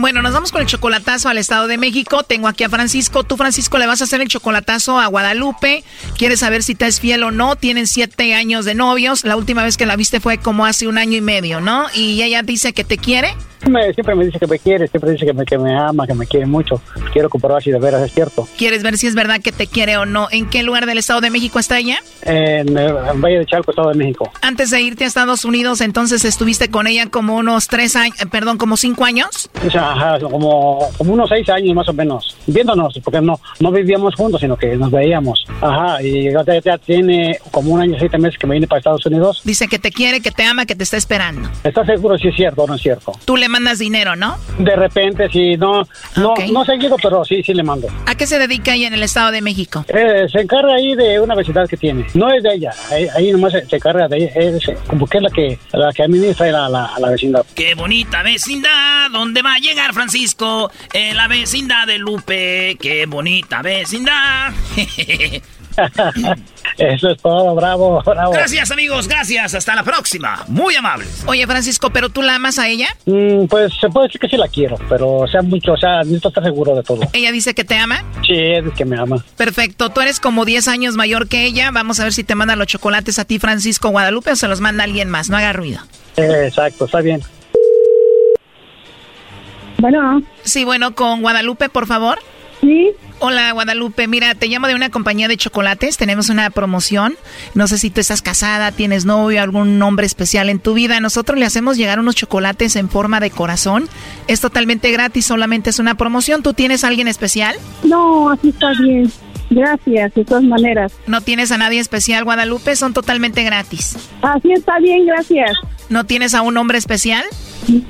Bueno, nos vamos con el chocolatazo al Estado de México. Tengo aquí a Francisco. Tú, Francisco, le vas a hacer el chocolatazo a Guadalupe. Quieres saber si te es fiel o no. Tienen siete años de novios. La última vez que la viste fue como hace un año y medio, ¿no? Y ella dice que te quiere. Me- siempre me dice que me quiere, siempre dice que me, que me ama, que me quiere mucho. Quiero comprobar si de veras es cierto. ¿Quieres ver si es verdad que te quiere o no? ¿En qué lugar del Estado de México está ella? En, eh, en Valle de Chalco, Estado de México. Antes de irte a Estados Unidos, entonces estuviste con ella como unos tres años, eh, perdón, como cinco años. O sea, ajá, como, como unos seis años más o menos, viéndonos, porque no, no vivíamos juntos, sino que nos veíamos. Ajá, y ya, ya tiene como un año, siete meses que me vine para Estados Unidos. Dice que te quiere, que te ama, que te está esperando. ¿Estás seguro si es cierto o no es cierto? ¿Tú le mandas dinero, ¿no? De repente, sí, no, no, no seguido, pero sí, sí le mando. ¿A qué se dedica ella en el Estado de México? Eh, se encarga ahí de una vecindad que tiene. No es de ella, ahí, ahí nomás se, se encarga de ella, es como que es la que, la que administra la, la, la vecindad. Qué bonita vecindad, ¿dónde va a llegar Francisco? En la vecindad de Lupe, qué bonita vecindad. Eso es todo, bravo, bravo. Gracias amigos, gracias, hasta la próxima. Muy amables. Oye, Francisco, ¿pero tú la amas a ella? Mm, pues se puede decir que sí la quiero, pero sea mucho, o sea, necesito estar seguro de todo. ¿Ella dice que te ama? Sí, es que me ama. Perfecto, tú eres como 10 años mayor que ella. Vamos a ver si te manda los chocolates a ti, Francisco Guadalupe, o se los manda alguien más. No haga ruido. Eh, exacto, está bien. Bueno. Sí, bueno, con Guadalupe, por favor. Sí. Hola, Guadalupe. Mira, te llamo de una compañía de chocolates. Tenemos una promoción. No sé si tú estás casada, tienes novio, algún nombre especial en tu vida. Nosotros le hacemos llegar unos chocolates en forma de corazón. Es totalmente gratis, solamente es una promoción. ¿Tú tienes a alguien especial? No, así está bien. Gracias, de todas maneras. ¿No tienes a nadie especial, Guadalupe? Son totalmente gratis. Así está bien, gracias. ¿No tienes a un hombre especial?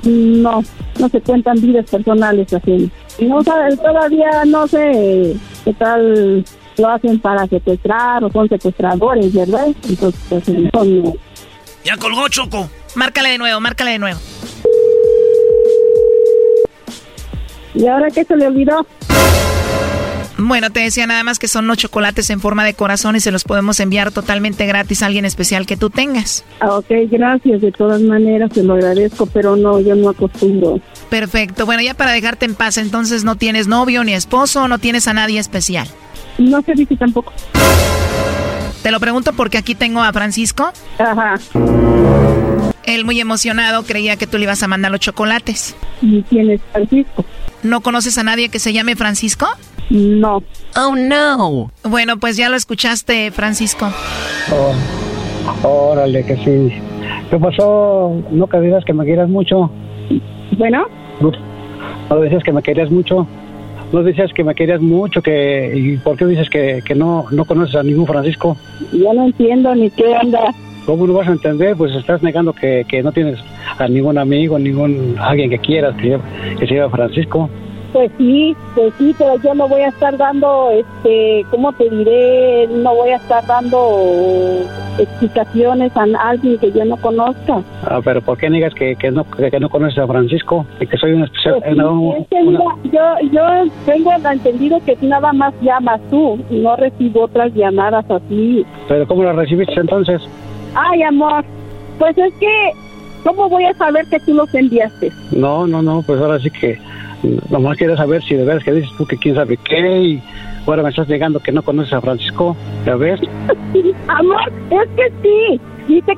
No, no se cuentan vidas personales así. No sabes, todavía no sé qué tal lo hacen para secuestrar o son secuestradores, ¿verdad? Entonces, pues, son... Ya colgó Choco. Márcale de nuevo, márcale de nuevo. ¿Y ahora qué se le olvidó? Bueno, te decía nada más que son los chocolates en forma de corazón y se los podemos enviar totalmente gratis a alguien especial que tú tengas. Ah, ok, gracias. De todas maneras, te lo agradezco, pero no, yo no acostumbro. Perfecto. Bueno, ya para dejarte en paz, entonces no tienes novio ni esposo, no tienes a nadie especial. No se dice tampoco. Te lo pregunto porque aquí tengo a Francisco. Ajá. Él muy emocionado creía que tú le ibas a mandar los chocolates. ¿Y quién es Francisco? ¿No conoces a nadie que se llame Francisco? No. Oh, no. Bueno, pues ya lo escuchaste, Francisco. Oh, órale, que sí. ¿Qué pasó? ¿No que digas que me quieras mucho? Bueno. ¿No decías que me querías mucho? ¿No decías que me querías mucho? que ¿Y por qué dices que, que no, no conoces a ningún Francisco? Yo no entiendo ni qué onda. ¿Cómo no vas a entender? Pues estás negando que, que no tienes a ningún amigo, ningún alguien que quieras que, que se llama Francisco. Pues sí, pues sí, pero yo no voy a estar dando, este, ¿cómo te diré? No voy a estar dando explicaciones a alguien que yo no conozca. Ah, pero ¿por qué negas que, que, no, que, que no conoces a Francisco? Y que soy un especial... Pues sí, no, es que mira, yo, yo tengo entendido que nada más llamas tú no recibo otras llamadas así. ¿Pero cómo la recibiste entonces? Ay, amor, pues es que, ¿cómo voy a saber que tú los enviaste? No, no, no, pues ahora sí que nomás quiero saber si de veras que dices tú que quién sabe qué y ahora me estás negando que no conoces a Francisco, ¿ya ves? Amor, es que sí. Sí, te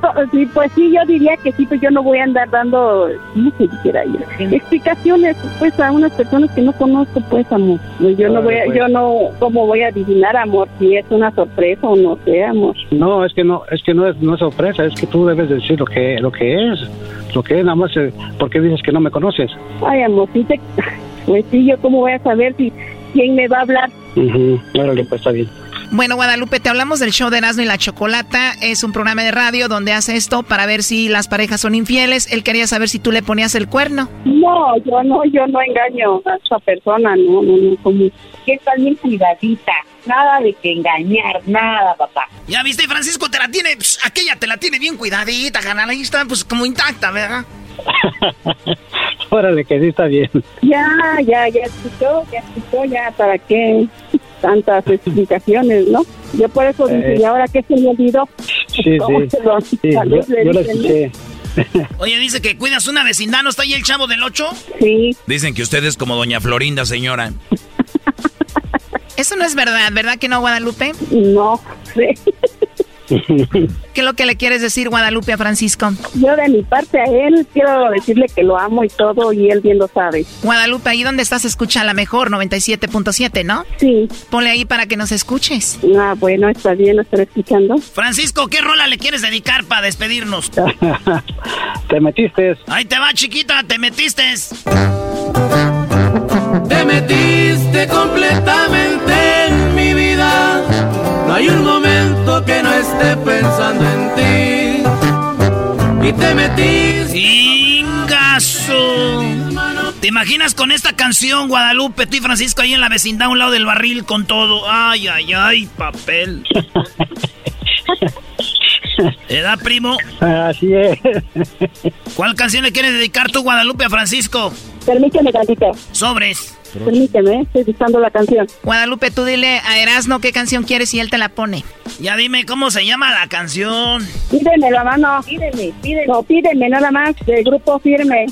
pues sí, yo diría que sí, pero yo no voy a andar dando, no sé siquiera yo, explicaciones pues a unas personas que no conozco, pues amor. Pues Yo no voy a, Pues. yo no, ¿cómo voy a adivinar, amor? Si es una sorpresa o no sé, amor. No, es que no, es que no es, no es sorpresa, es que tú debes decir lo que, lo que es, lo que es, nada más, eh, ¿por qué dices que no me conoces? Ay, amor, sí te, pues sí, yo cómo voy a saber si quién me va a hablar. Ujú, Órale, pues está bien. Bueno, Guadalupe, te hablamos del show de Erasmo y la Chocolata. Es un programa de radio donde hace esto para ver si las parejas son infieles. Él quería saber si tú le ponías el cuerno. No, yo no, yo no engaño a esa persona, no, no, no, como que está bien cuidadita, nada de que engañar, nada, papá. Ya viste, Francisco, te la tiene, pss, aquella te la tiene bien cuidadita, canal, ahí está, pues como intacta, ¿verdad? Órale, que sí está bien. Ya, ya, ya escuchó, ya escuchó, ya, ¿para qué tantas explicaciones, no? Yo por eso dije, Eh. ¿y ahora qué se me olvidó? Sí, ¿Cómo sí. se lo- Sí, tal yo, vez le yo la dicen, ¿no? escuché. Oye, dice que cuidas una vecindad, ¿no está ahí el chavo del 8? Sí. Dicen que usted es como doña Florinda, señora. Eso no es verdad, ¿verdad que no, Guadalupe? No, sí. ¿Qué es lo que le quieres decir, Guadalupe, a Francisco? Yo de mi parte a él quiero decirle que lo amo y todo y él bien lo sabe. Guadalupe, ahí donde estás escucha la mejor, 97.7, ¿no? Sí. Ponle ahí para que nos escuches. Ah, bueno, está bien, lo estaré escuchando. Francisco, ¿qué rola le quieres dedicar para despedirnos? Te metiste. Ahí te va, chiquita, te metiste. Te metiste completamente en mi vida. No hay un momento que no esté pensando en ti. Y te metiste. ¡Ingaso! ¿Te imaginas con esta canción, Guadalupe, tú y Francisco ahí en la vecindad a un lado del barril con todo? Ay, ay, ay, papel. ¿Edad, primo? Así es. ¿Cuál canción le quieres dedicar tú, Guadalupe, a Francisco? Permíteme tantito. Sobres. Permíteme, estoy buscando la canción. Guadalupe, tú dile a Erasno qué canción quieres y él te la pone. Ya dime cómo se llama la canción. Pídeme la mano. Pídeme, pídeme. No, pídeme nada más del grupo Firme.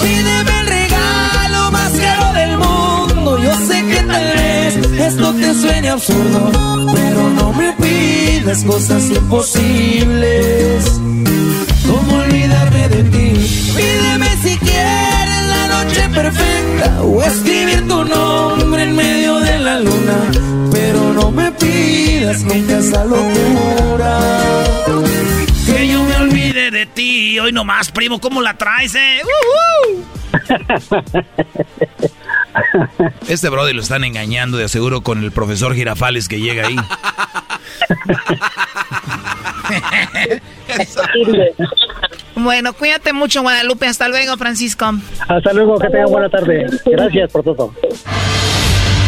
Pídeme el regalo más caro del mundo. Yo sé que tal vez esto te suene absurdo, pero no me pidas cosas imposibles. ¿Cómo olvidarme de ti? Pídeme si perfecta o escribir tu nombre en medio de la luna, pero no me pidas nunca esa locura. Que yo me olvide de ti. Hoy nomás, primo, ¿cómo la traes, eh? Este brody lo están engañando de aseguro con el profesor Girafales que llega ahí. Bueno, cuídate mucho, Guadalupe. Hasta luego, Francisco. Hasta luego, que tengan buena tarde. Gracias por todo.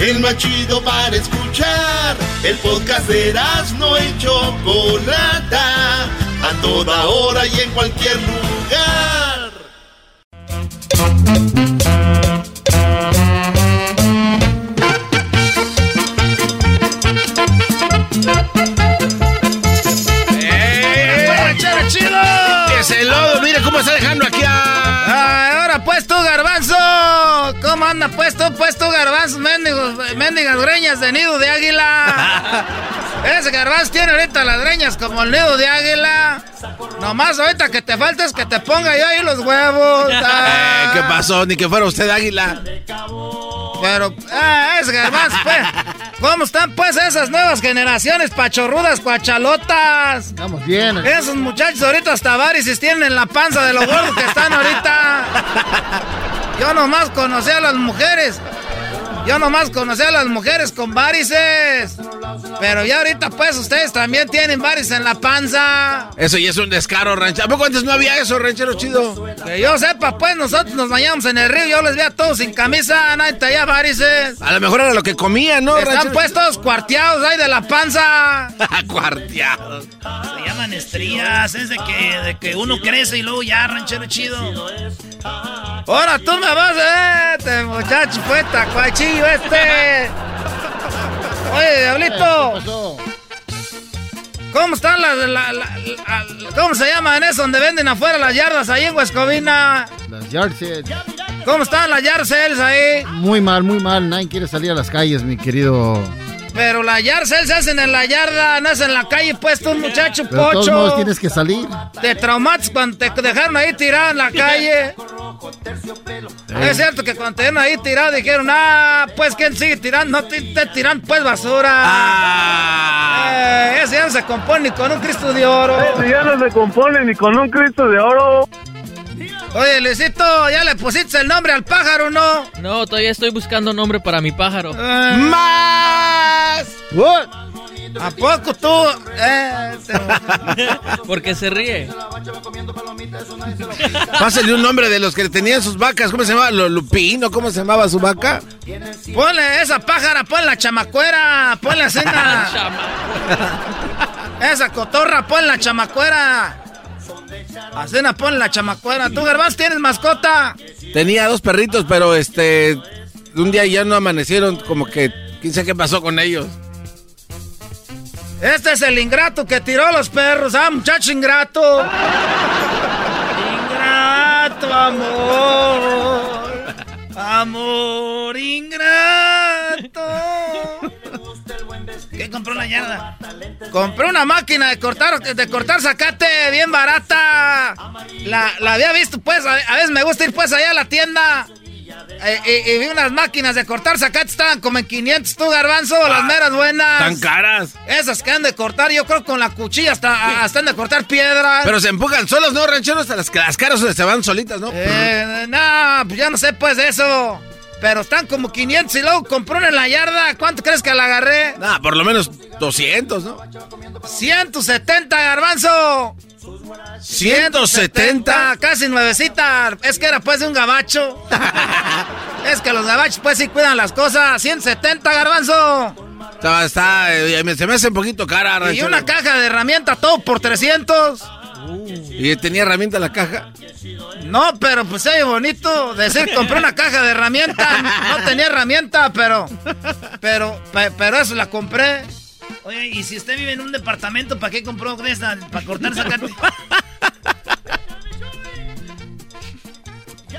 El más chido para escuchar. El podcast de Erasno y Chocolata. A toda hora y en cualquier lugar. ¡Ranchero chido! ¡Es el lodo! ¡Mire cómo está dejando aquí a... Ahora pues tú, garbanzo. ¿Cómo anda pues tú, pues tú, garbanzo? Mendigos, mendigas greñas de nido de águila. Ese garbanzo tiene ahorita las greñas como el nido de águila. Nomás ahorita que te falta es que te ponga yo ahí los huevos. Eh, ¿Qué pasó? Ni que fuera usted águila. Pero, ah, ese garbanzo, pues. ¿Cómo están pues esas nuevas generaciones pachorrudas, cuachalotas? Estamos bien. Esos muchachos ahorita hasta varices tienen en la panza de los gordos que están ahorita. Yo nomás conocí a las mujeres. Yo nomás conocí a las mujeres con varices. Pero ya ahorita pues ustedes también tienen varices en la panza. Eso ya es un descaro, ranchero. ¿A poco antes no había eso, ranchero chido? Que yo sepa, pues nosotros nos bañamos en el río. Yo les vi a todos sin camisa, nadie traía varices. A lo mejor era lo que comía, ¿no, Están ranchero? pues todos cuarteados ahí de la panza. Cuarteados. Se llaman estrías. Es de que, de que uno crece y luego ya, ranchero chido. Ahora tú me vas, eh, este muchacho fue tacuachillo este. Oye, Diablito. ¿Cómo están las, la- la- la- ¿Cómo se llaman eso donde venden afuera las yardas ahí en Huescovina? Las yard sales. ¿Cómo están las yard sales ahí? Muy mal, muy mal. Nadie quiere salir a las calles, mi querido. Pero las yard sales se hacen en la yarda, no es en la calle, pues tú, muchacho Pero de todos pocho. modos tienes que salir. Te traumates cuando te dejaron ahí tirado en la calle. Es cierto que cuando te dejaron ahí tirado dijeron, ah, pues quién sigue tirando, no te, te tiran pues basura. Eh, ese ya no se compone ni con un Cristo de oro. ya no se compone ni con un Cristo de oro. Oye, Luisito, ¿ya le pusiste el nombre al pájaro, no? No, todavía estoy buscando nombre para mi pájaro. ¡Más! ¿A poco tú? Eh, Porque se ríe. Pásale un nombre de los que tenían sus vacas. ¿Cómo se llamaba? ¿Lo- ¿Lupino? ¿Cómo se llamaba su vaca? Ponle esa pájara, ponle la chamacuera, ponle la cena. esa cotorra, ponle la chamacuera. A cena, ponle la chamacuera. ¿Tú, Gervás, tienes mascota? Tenía dos perritos, pero este. Un día ya no amanecieron, como que. ¿Quién sabe qué pasó con ellos? Este es el ingrato que tiró los perros, ah, muchacho ingrato. ingrato, amor. Amor ingrato. ¿Qué compró la yarda? Compré una máquina de cortar, de cortar zacate bien barata. La, la había visto, pues, a, a veces me gusta ir pues allá a la tienda. eh, y, vi unas máquinas de cortar zacate, estaban como en 500 tú, garbanzo, las meras buenas. Tan caras. Esas que han de cortar, yo creo con la cuchilla hasta, hasta han de cortar piedras. Pero se empujan solos, ¿no, rancheros? Hasta las, las caras se van solitas, ¿no? Eh, no, pues ya no sé pues de eso. Pero están como 500 y luego compró una en la yarda. ¿Cuánto crees que la agarré? Nah, por lo menos 200, ¿no? 170, garbanzo. 170. Casi nuevecita. Es que era pues de un gabacho. es que los gabachos pues sí cuidan las cosas. 170, garbanzo. Está, está eh, se me hace un poquito cara. Ranchero. Y una caja de herramientas todo por 300. ¿Y tenía herramienta la caja? No, pero pues se bonito decir compré una caja de herramientas. No tenía herramienta, pero pero pero eso la compré. Oye, y si usted vive en un departamento, ¿para qué compró esa? ¿Para cortar zacate?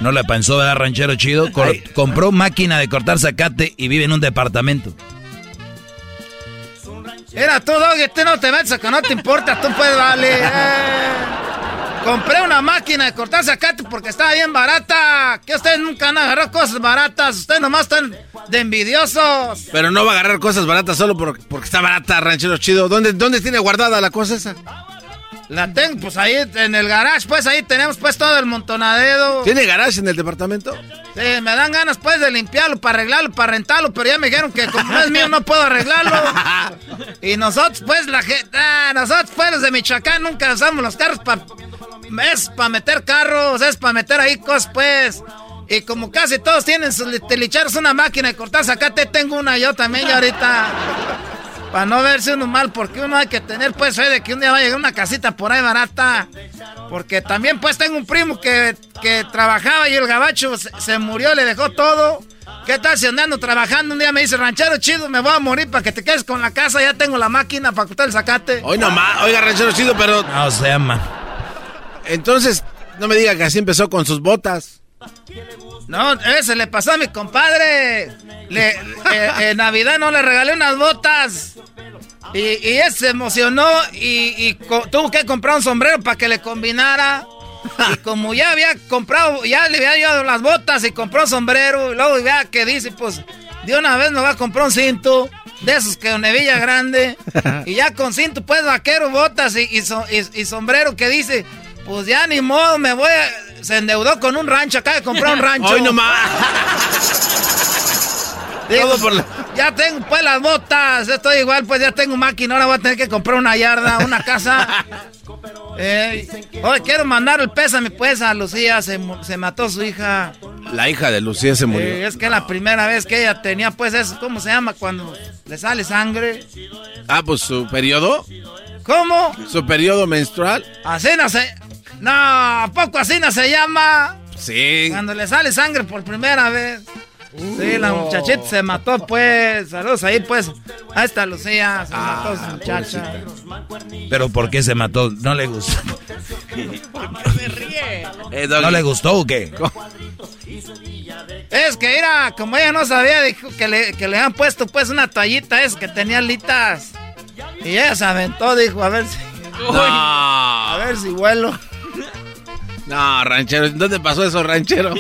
No le pensó, ¿verdad, ranchero chido? compró máquina de cortar zacate y vive en un departamento. Era tú, Doggy, tú no te metes que no te importa, tú puedes, vale. Eh. Compré una máquina de cortar zacate porque estaba bien barata. Que ustedes nunca han agarrado cosas baratas. Ustedes nomás están de envidiosos. Pero no va a agarrar cosas baratas solo porque, está barata, ranchero chido. ¿Dónde, ¿Dónde tiene guardada la cosa esa? La tengo, pues ahí en el garage, pues ahí tenemos pues todo el montonadero. ¿Tiene garage en el departamento? Sí, me dan ganas pues de limpiarlo, para arreglarlo, para rentarlo, pero ya me dijeron que como no es mío no puedo arreglarlo. y nosotros pues, la gente, ah, nosotros pues los de Michoacán nunca usamos los carros para es para meter carros, es para meter ahí cosas, pues. Y como casi todos tienen sus telicheros una máquina de cortar zacate, tengo una yo también ya ahorita. Para no verse uno mal, porque uno hay que tener pues fe de que un día va a llegar una casita por ahí barata. Porque también pues tengo un primo que, que trabajaba y el gabacho se, murió, le dejó todo. ¿Qué tal si andando trabajando? Un día me dice, ranchero chido, me voy a morir para que te quedes con la casa, ya tengo la máquina para cortar el zacate. Hoy nomás, oiga, ranchero chido, pero... No se llama. Entonces, no me diga que así empezó con sus botas. No, ese le pasó a mi compadre. Le, eh, en Navidad no le regalé unas botas. Y, él se emocionó y, tuvo que comprar un sombrero para que le combinara. Y como ya había comprado, ya le había llevado las botas y compró sombrero. Y luego vea que dice, pues, de una vez me va a comprar un cinto. De esos que nevilla grande. Y ya con cinto, pues, vaquero, botas y, y sombrero que dice, pues ya ni modo, me voy a... Se endeudó con un rancho, acaba de comprar un rancho. Hoy nomás. Digo, Ya tengo pues las botas, estoy igual, pues ya tengo máquina, ahora voy a tener que comprar una yarda, una casa. Eh, hoy quiero mandar el pésame pues a Lucía, se, se, mató su hija. La hija de Lucía se murió. es que es la primera vez que ella tenía pues eso, ¿cómo se llama? Cuando le sale sangre. Ah, pues su periodo. ¿Cómo? Su periodo menstrual. Así no sé. No, ¿a poco así no se llama? Sí. Cuando le sale sangre por primera vez. sí, la muchachita se mató, pues. Saludos ahí, pues. Ahí está Lucía, se ah, mató su muchacha. Pero ¿por qué se mató? ¿No le gustó? Eh, ¿No le gustó o qué? Es que era, como ella no sabía, dijo que le, que le han puesto pues una toallita es que tenía alitas. Y ella se aventó, dijo, a ver si. A ver si vuelo. No, ranchero, ¿dónde pasó eso, ranchero?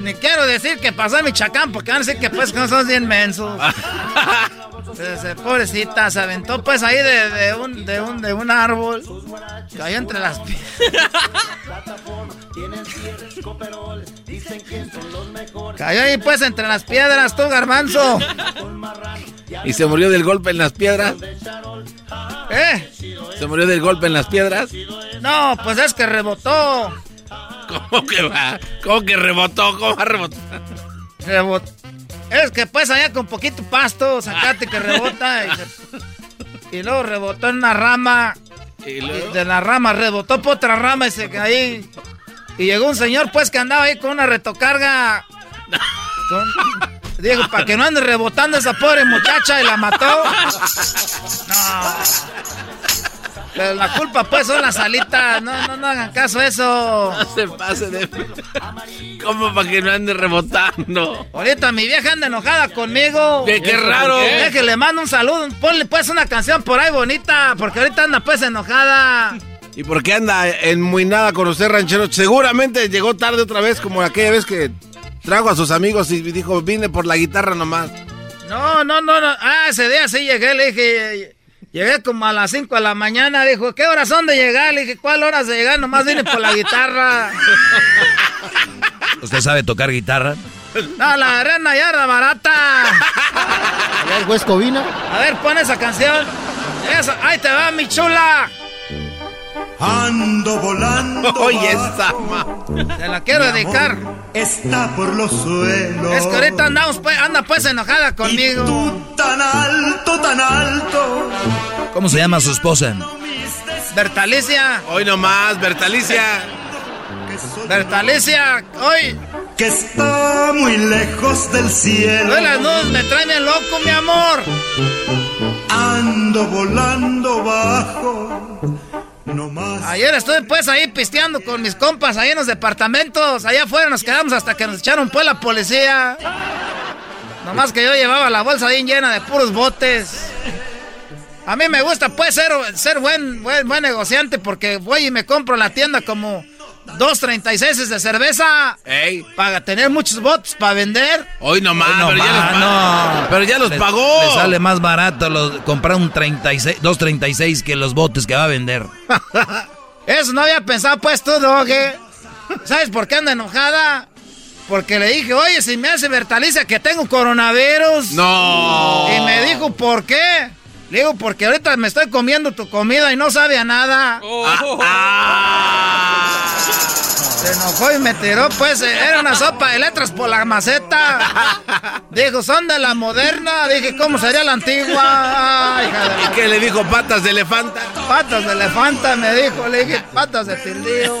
Ni quiero decir que pasó en Michoacán, porque van a decir que pues que no son bien mensos. pobrecita, se aventó pues ahí de, un, de, un, de un árbol. Cayó entre las piedras. Cayó ahí pues entre las piedras, tú, garbanzo. ¿Y se murió del golpe en las piedras? ¿Eh? ¿Se murió del golpe en las piedras? No, pues es que rebotó. ¿Cómo que va? ¿Cómo que rebotó? ¿Cómo va a rebotar? Rebotó. Es que pues allá con poquito pasto, sacate que rebota. Y, luego rebotó en una rama. ¿Y, de la rama rebotó por otra rama y se cayó. Y llegó un señor pues que andaba ahí con una retocarga. Dijo, para que no ande rebotando esa pobre muchacha y la mató. No. Pero la culpa, pues, son las alitas. No, no, no hagan caso a eso. No se pase de. ¿Cómo para que no ande rebotando? Ahorita mi vieja anda enojada conmigo. ¿Qué, qué raro? Que le mando un saludo. Ponle, pues, una canción por ahí bonita. Porque ahorita anda, pues, enojada. ¿Y por qué anda en muy nada con usted, ranchero? Seguramente llegó tarde otra vez, como aquella vez que trajo a sus amigos y dijo, vine por la guitarra nomás. No, no, no, no. Ah, ese día sí llegué, le dije, llegué como a las 5 de la mañana, dijo, ¿qué horas son de llegar? Le dije, ¿cuál horas de llegar? Nomás vine por la guitarra. ¿Usted sabe tocar guitarra? No, la arena ya era barata. A ver, Huescovina. A ver, pon esa canción. Esa, ahí te va, mi chula. Ando volando. Oye, esa, Te la quiero dedicar. Está por los suelos. Es que ahorita andamos, pues, anda pues enojada conmigo. Y tú tan alto, tan alto. ¿Cómo se llama su esposa? Bertalicia. Hoy nomás, Bertalicia. Bertalicia, hoy. Que está muy lejos del cielo. Hoy las nubes me traen el loco, mi amor. Ando volando bajo. No más. Ayer estuve pues ahí pisteando con mis compas ahí en los departamentos. Allá afuera nos quedamos hasta que nos echaron pues la policía. Nomás que yo llevaba la bolsa bien llena de puros botes. A mí me gusta pues ser, ser buen, buen, buen negociante porque voy y me compro la tienda como dos 36 de cerveza. Ey. Para tener muchos botes para vender. Hoy nomás, Hoy no pero, ya los, no. pero ya los Le- pagó. Le sale más barato los- comprar un 36, 236 que los botes que va a vender. Eso no había pensado pues tú, Doge. ¿Sabes por qué anda enojada? Porque le dije, oye, si me hace Bertalicia que tengo coronavirus. No. Y me dijo, ¿por qué? Le digo, porque ahorita me estoy comiendo tu comida y no sabe a nada. Se enojó y me tiró, pues, eh, era una sopa de letras por la maceta. Dijo, son de la moderna. Dije, ¿cómo sería la antigua? Ay, ¿Y qué le dijo patas de elefanta? Patas de elefanta, me dijo. Le dije, patas de tildío.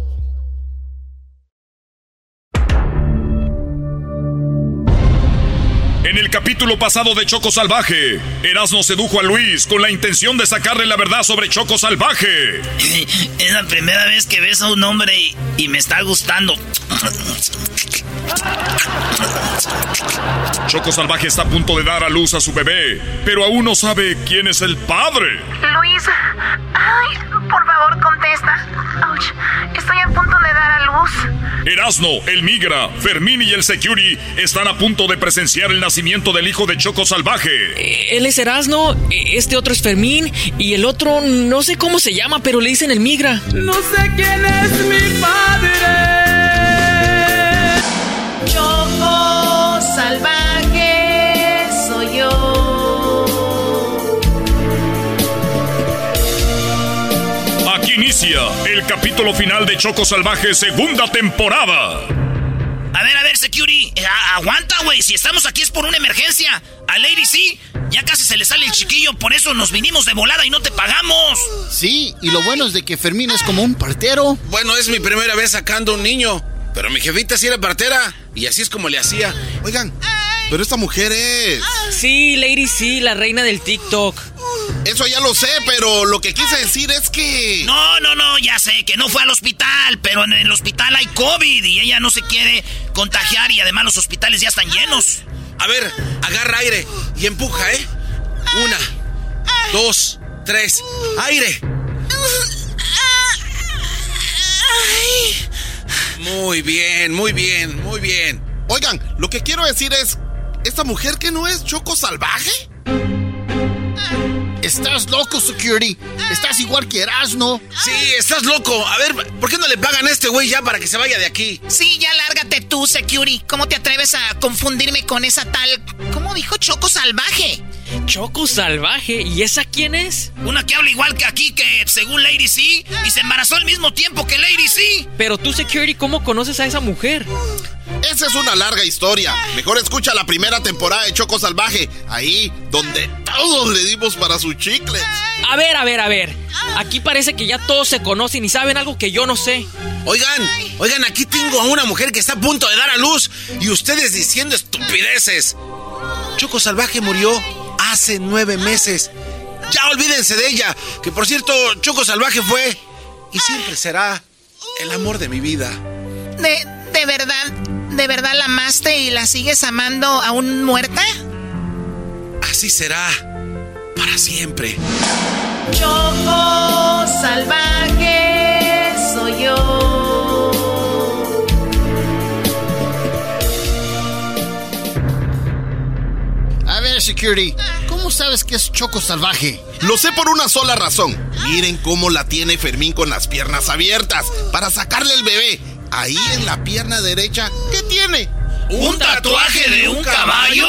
En el capítulo pasado de Choco Salvaje, Erasmo sedujo a Luis con la intención de sacarle la verdad sobre Choco Salvaje. Es la primera vez que ves a un hombre y, y me está gustando. Choco Salvaje está a punto de dar a luz a su bebé, pero aún no sabe quién es el padre. Luis, ay, por favor, contesta. Ouch, estoy a punto de dar a luz. Erasno, el Migra, Fermín y el Security están a punto de presenciar el nacimiento del hijo de Choco Salvaje. Él es Erasno, este otro es Fermín y el otro no sé cómo se llama, pero le dicen el migra. No sé quién es mi padre. Inicia el capítulo final de Choco Salvaje segunda temporada. A ver, a ver, Security. eh, a- aguanta, güey. Si estamos aquí es por una emergencia. A Lady sí, ya casi se le sale el chiquillo. Por eso nos vinimos de volada y no te pagamos. Sí, y lo bueno es de que Fermín es como un partero. Bueno, es mi primera vez sacando un niño. Pero mi jefita sí era partera. Y así es como le hacía. Oigan, pero esta mujer es... Sí, Lady sí, la reina del TikTok. Eso ya lo sé, pero lo que quise decir es que... No, no, no, ya sé que no fue al hospital, pero en el hospital hay COVID y ella no se quiere contagiar y además los hospitales ya están llenos. A ver, agarra aire y empuja, ¿eh? Una, dos, tres. ¡Aire! Muy bien, muy bien, muy bien. Oigan, lo que quiero decir es... ¿Esta mujer que no es Choco Salvaje? Estás loco, Security. Estás igual que Erasno. Sí, estás loco. A ver, ¿por qué no le pagan a este güey ya para que se vaya de aquí? Sí, ya lárgate tú, Security. ¿Cómo te atreves a confundirme con esa tal... ¿Cómo dijo Choco Salvaje? Choco salvaje, ¿y esa quién es? Una que habla igual que aquí, que según Lady C, y se embarazó al mismo tiempo que Lady C. Pero tú, Security, ¿cómo conoces a esa mujer? Esa es una larga historia. Mejor escucha la primera temporada de Choco Salvaje, ahí donde todos le dimos para sus chicles. A ver, a ver, a ver. Aquí parece que ya todos se conocen y saben algo que yo no sé. Oigan, oigan, aquí tengo a una mujer que está a punto de dar a luz y ustedes diciendo estupideces. Choco Salvaje murió hace nueve meses. Ya olvídense de ella, que por cierto, Choco Salvaje fue y siempre será el amor de mi vida. ¿De, de verdad, de verdad la amaste y la sigues amando aún muerta? Así será para siempre. Choco salvaje soy yo. A ver, security, ¿cómo sabes que es choco salvaje? Lo sé por una sola razón. Miren cómo la tiene Fermín con las piernas abiertas para sacarle el bebé. Ahí en la pierna derecha, ¿qué tiene? ¿Un tatuaje de un caballo?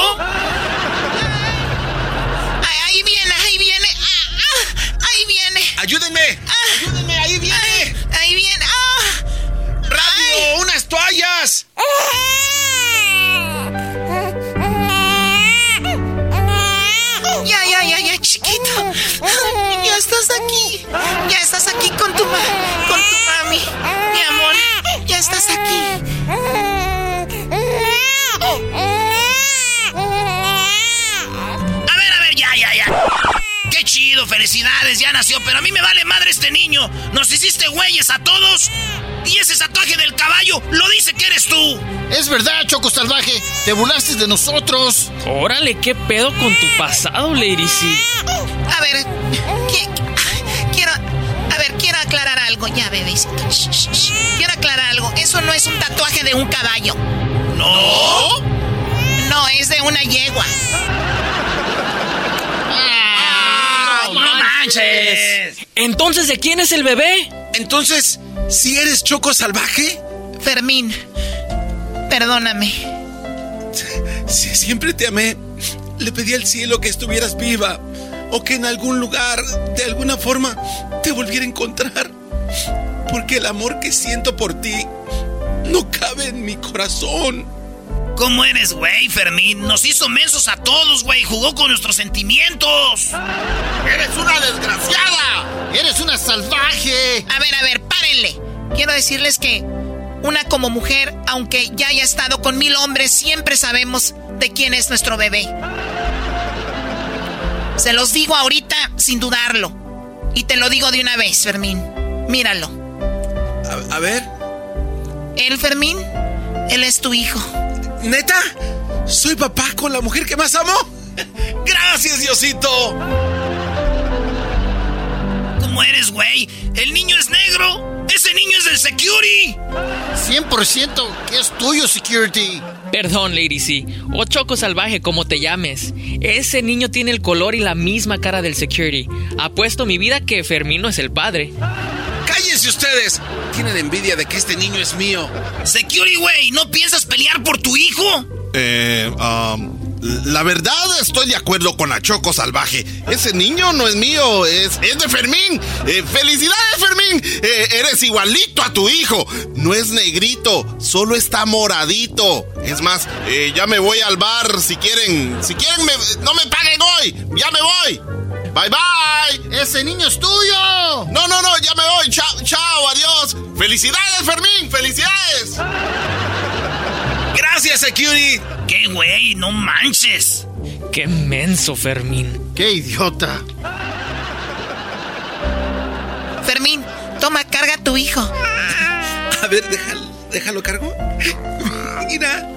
Ay, ahí viene, ahí viene. Ah, ah, ahí viene. ¡Ayúdenme! Ah, ¡Ayúdenme! ¡Ahí viene! ahí viene. Ah. ¡Rápido! ¡Unas toallas! Ya, ya, ya, ya, chiquito. Ya estás aquí. Ya felicidades, ya nació, pero a mí me vale madre este niño. Nos hiciste güeyes a todos. Y ese tatuaje del caballo lo dice que eres tú. Es verdad, Choco Salvaje. Te burlaste de nosotros. Órale, qué pedo con tu pasado, Lady C. A ver, qui- quiero, a ver, quiero aclarar algo. Ya, bebecito. Shh, shh, shh. Quiero aclarar algo. Eso no es un tatuaje de un caballo. ¿No? No, es de una yegua. ¡No manches! Entonces, ¿de quién es el bebé? Entonces, ¿si eres Choco Salvaje? Fermín, perdóname. Si siempre te amé, le pedí al cielo que estuvieras viva o que en algún lugar, de alguna forma, te volviera a encontrar. Porque el amor que siento por ti no cabe en mi corazón. ¿Cómo eres, güey, Fermín? Nos hizo mensos a todos, güey. Jugó con nuestros sentimientos. ¡Eres una desgraciada! ¡Eres una salvaje! A ver, a ver, párenle. Quiero decirles que una como mujer, aunque ya haya estado con mil hombres, siempre sabemos de quién es nuestro bebé. Se los digo ahorita sin dudarlo. Y te lo digo de una vez, Fermín. Míralo. A, a ver, Él, Fermín, él es tu hijo. ¿Neta? ¿Soy papá con la mujer que más amo? ¡Gracias, Diosito! ¿Cómo eres, güey? El niño es negro. Ese niño es del security. 100% que es tuyo, security. Perdón, Lady C. O Choco Salvaje, como te llames. Ese niño tiene el color y la misma cara del security. Apuesto mi vida que Fermín no es el padre. ¡Cállense ustedes! Tienen envidia de que este niño es mío. Security, güey, ¿no piensas pelear por tu hijo? Eh, um, la verdad estoy de acuerdo con la Choco Salvaje. Ese niño no es mío, es, es de Fermín. Eh, ¡Felicidades, Fermín! Eh, eres igualito a tu hijo. No es negrito, solo está moradito. Es más, eh, ya me voy al bar si quieren. Si quieren, me- no me paguen hoy. Ya me voy. Bye bye. ¡Ese niño es tuyo! No, no, no, ya me voy. Chao, chao, adiós. ¡Felicidades, Fermín! ¡Felicidades! ¡Gracias, security! ¿Qué, güey? No manches. Qué menso, Fermín. ¡Qué idiota! Fermín, toma, carga a tu hijo. A ver, déjalo, déjalo cargo. Mira,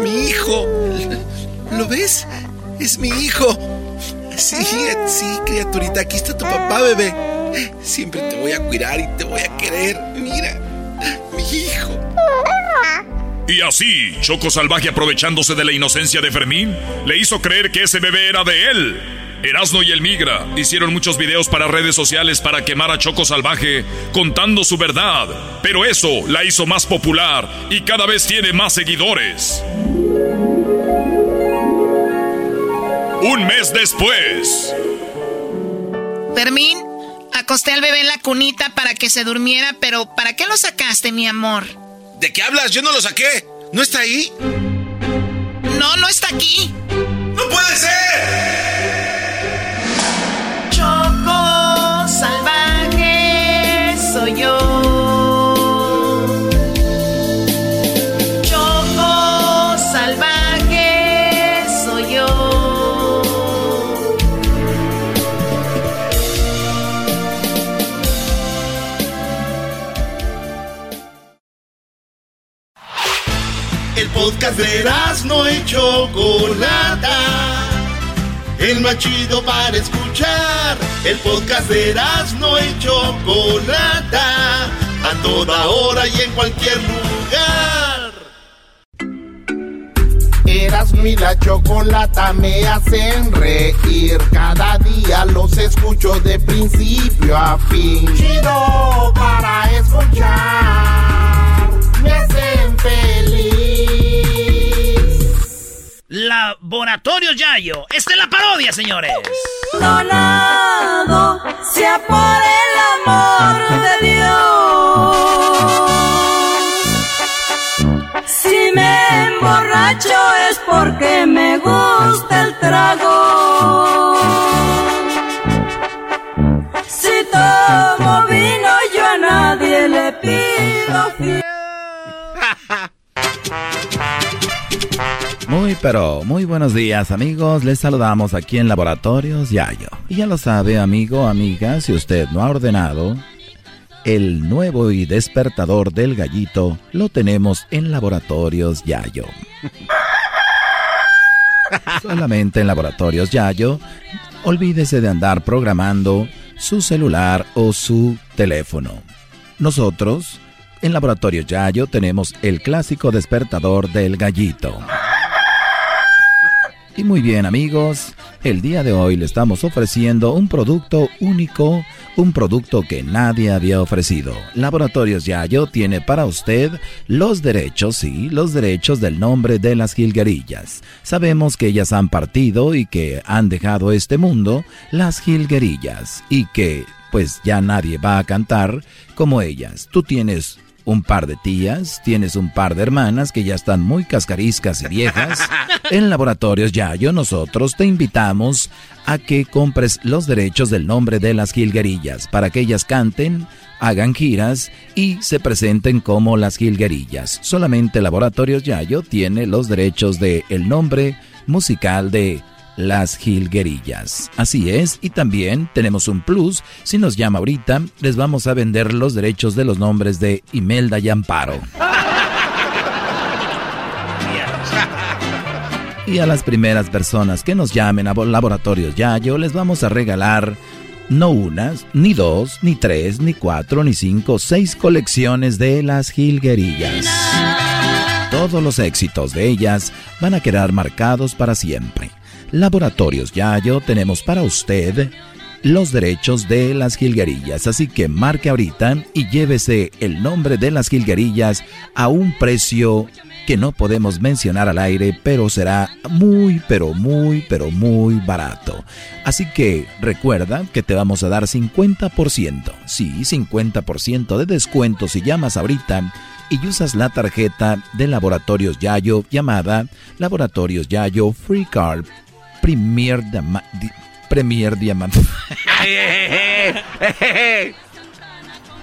mi hijo. ¿Lo ves? Es mi hijo. Sí, sí, criaturita, aquí está tu papá, bebé. Siempre te voy a cuidar y te voy a querer. Mira, mi hijo. Y así, Choco Salvaje aprovechándose de la inocencia de Fermín, le hizo creer que ese bebé era de él. Erasno y el Migra hicieron muchos videos para redes sociales para quemar a Choco Salvaje contando su verdad, pero eso la hizo más popular y cada vez tiene más seguidores. Un mes después, Fermín, acosté al bebé en la cunita para que se durmiera, pero ¿para qué lo sacaste, mi amor? ¿De qué hablas? Yo no lo saqué. ¿No está ahí? No, no está aquí. ¡No puede ser! Podcast de no y Chocolata. El más chido para escuchar. El podcast de no y Chocolata. A toda hora y en cualquier lugar. Eras mi la chocolata me hacen reír. Cada día los escucho de principio a fin. Chido para escuchar. Me hacen feliz. Laboratorio Yayo. Esta es la parodia, señores. Donado sea por el amor de Dios. Si me emborracho es porque me gusta el trago. Muy pero muy buenos días amigos, les saludamos aquí en Laboratorios Yayo. Y ya lo sabe amigo, amiga, si usted no ha ordenado, el nuevo y despertador del gallito lo tenemos en Laboratorios Yayo. Solamente en Laboratorios Yayo, olvídese de andar programando su celular o su teléfono. Nosotros, en Laboratorios Yayo, tenemos el clásico despertador del gallito. Y muy bien amigos, el día de hoy le estamos ofreciendo un producto único, un producto que nadie había ofrecido. Laboratorios Yayo tiene para usted los derechos, sí, los derechos del nombre de las jilguerillas. Sabemos que ellas han partido y que han dejado este mundo, las jilguerillas, y que pues ya nadie va a cantar como ellas. Tú tienes un par de tías, tienes un par de hermanas que ya están muy cascariscas y viejas. En Laboratorios Yayo nosotros te invitamos a que compres los derechos del nombre de las jilguerillas para que ellas canten, hagan giras y se presenten como las jilguerillas. Solamente Laboratorios Yayo tiene los derechos de el nombre musical de las jilguerillas. Así es, y también tenemos un plus. Si nos llama ahorita, les vamos a vender los derechos de los nombres de Imelda y Amparo. Y a las primeras personas que nos llamen a Laboratorios Yayo, les vamos a regalar no unas, ni dos, ni tres, ni cuatro, ni cinco, seis colecciones de las jilguerillas. Todos los éxitos de ellas van a quedar marcados para siempre. Laboratorios Yayo tenemos para usted los derechos de las jilguerillas, así que marque ahorita y llévese el nombre de las jilguerillas a un precio que no podemos mencionar al aire, pero será muy, pero muy, pero muy barato. Así que recuerda que te vamos a dar 50%, sí, 50% de descuento si llamas ahorita y usas la tarjeta de Laboratorios Yayo llamada Laboratorios Yayo Free Card Premier, Dama- Di- Premier Diamante.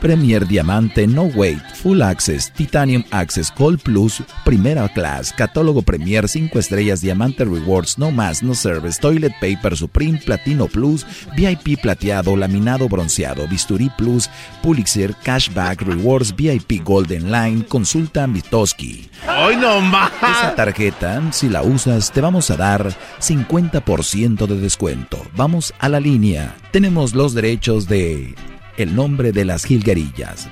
Premier Diamante, No Wait, Full Access, Titanium Access, Gold Plus, Primera Class, Catálogo Premier, 5 estrellas, Diamante Rewards, No Más, No Service, Toilet Paper Supreme, Platino Plus, VIP Plateado, Laminado Bronceado, Bisturí Plus, Pulitzer, Cashback Rewards, VIP Golden Line, Consulta Mitoski. ¡Ay, no más! Esa tarjeta, si la usas, te vamos a dar 50% de descuento. Vamos a la línea. Tenemos los derechos de el nombre de las jilguerillas.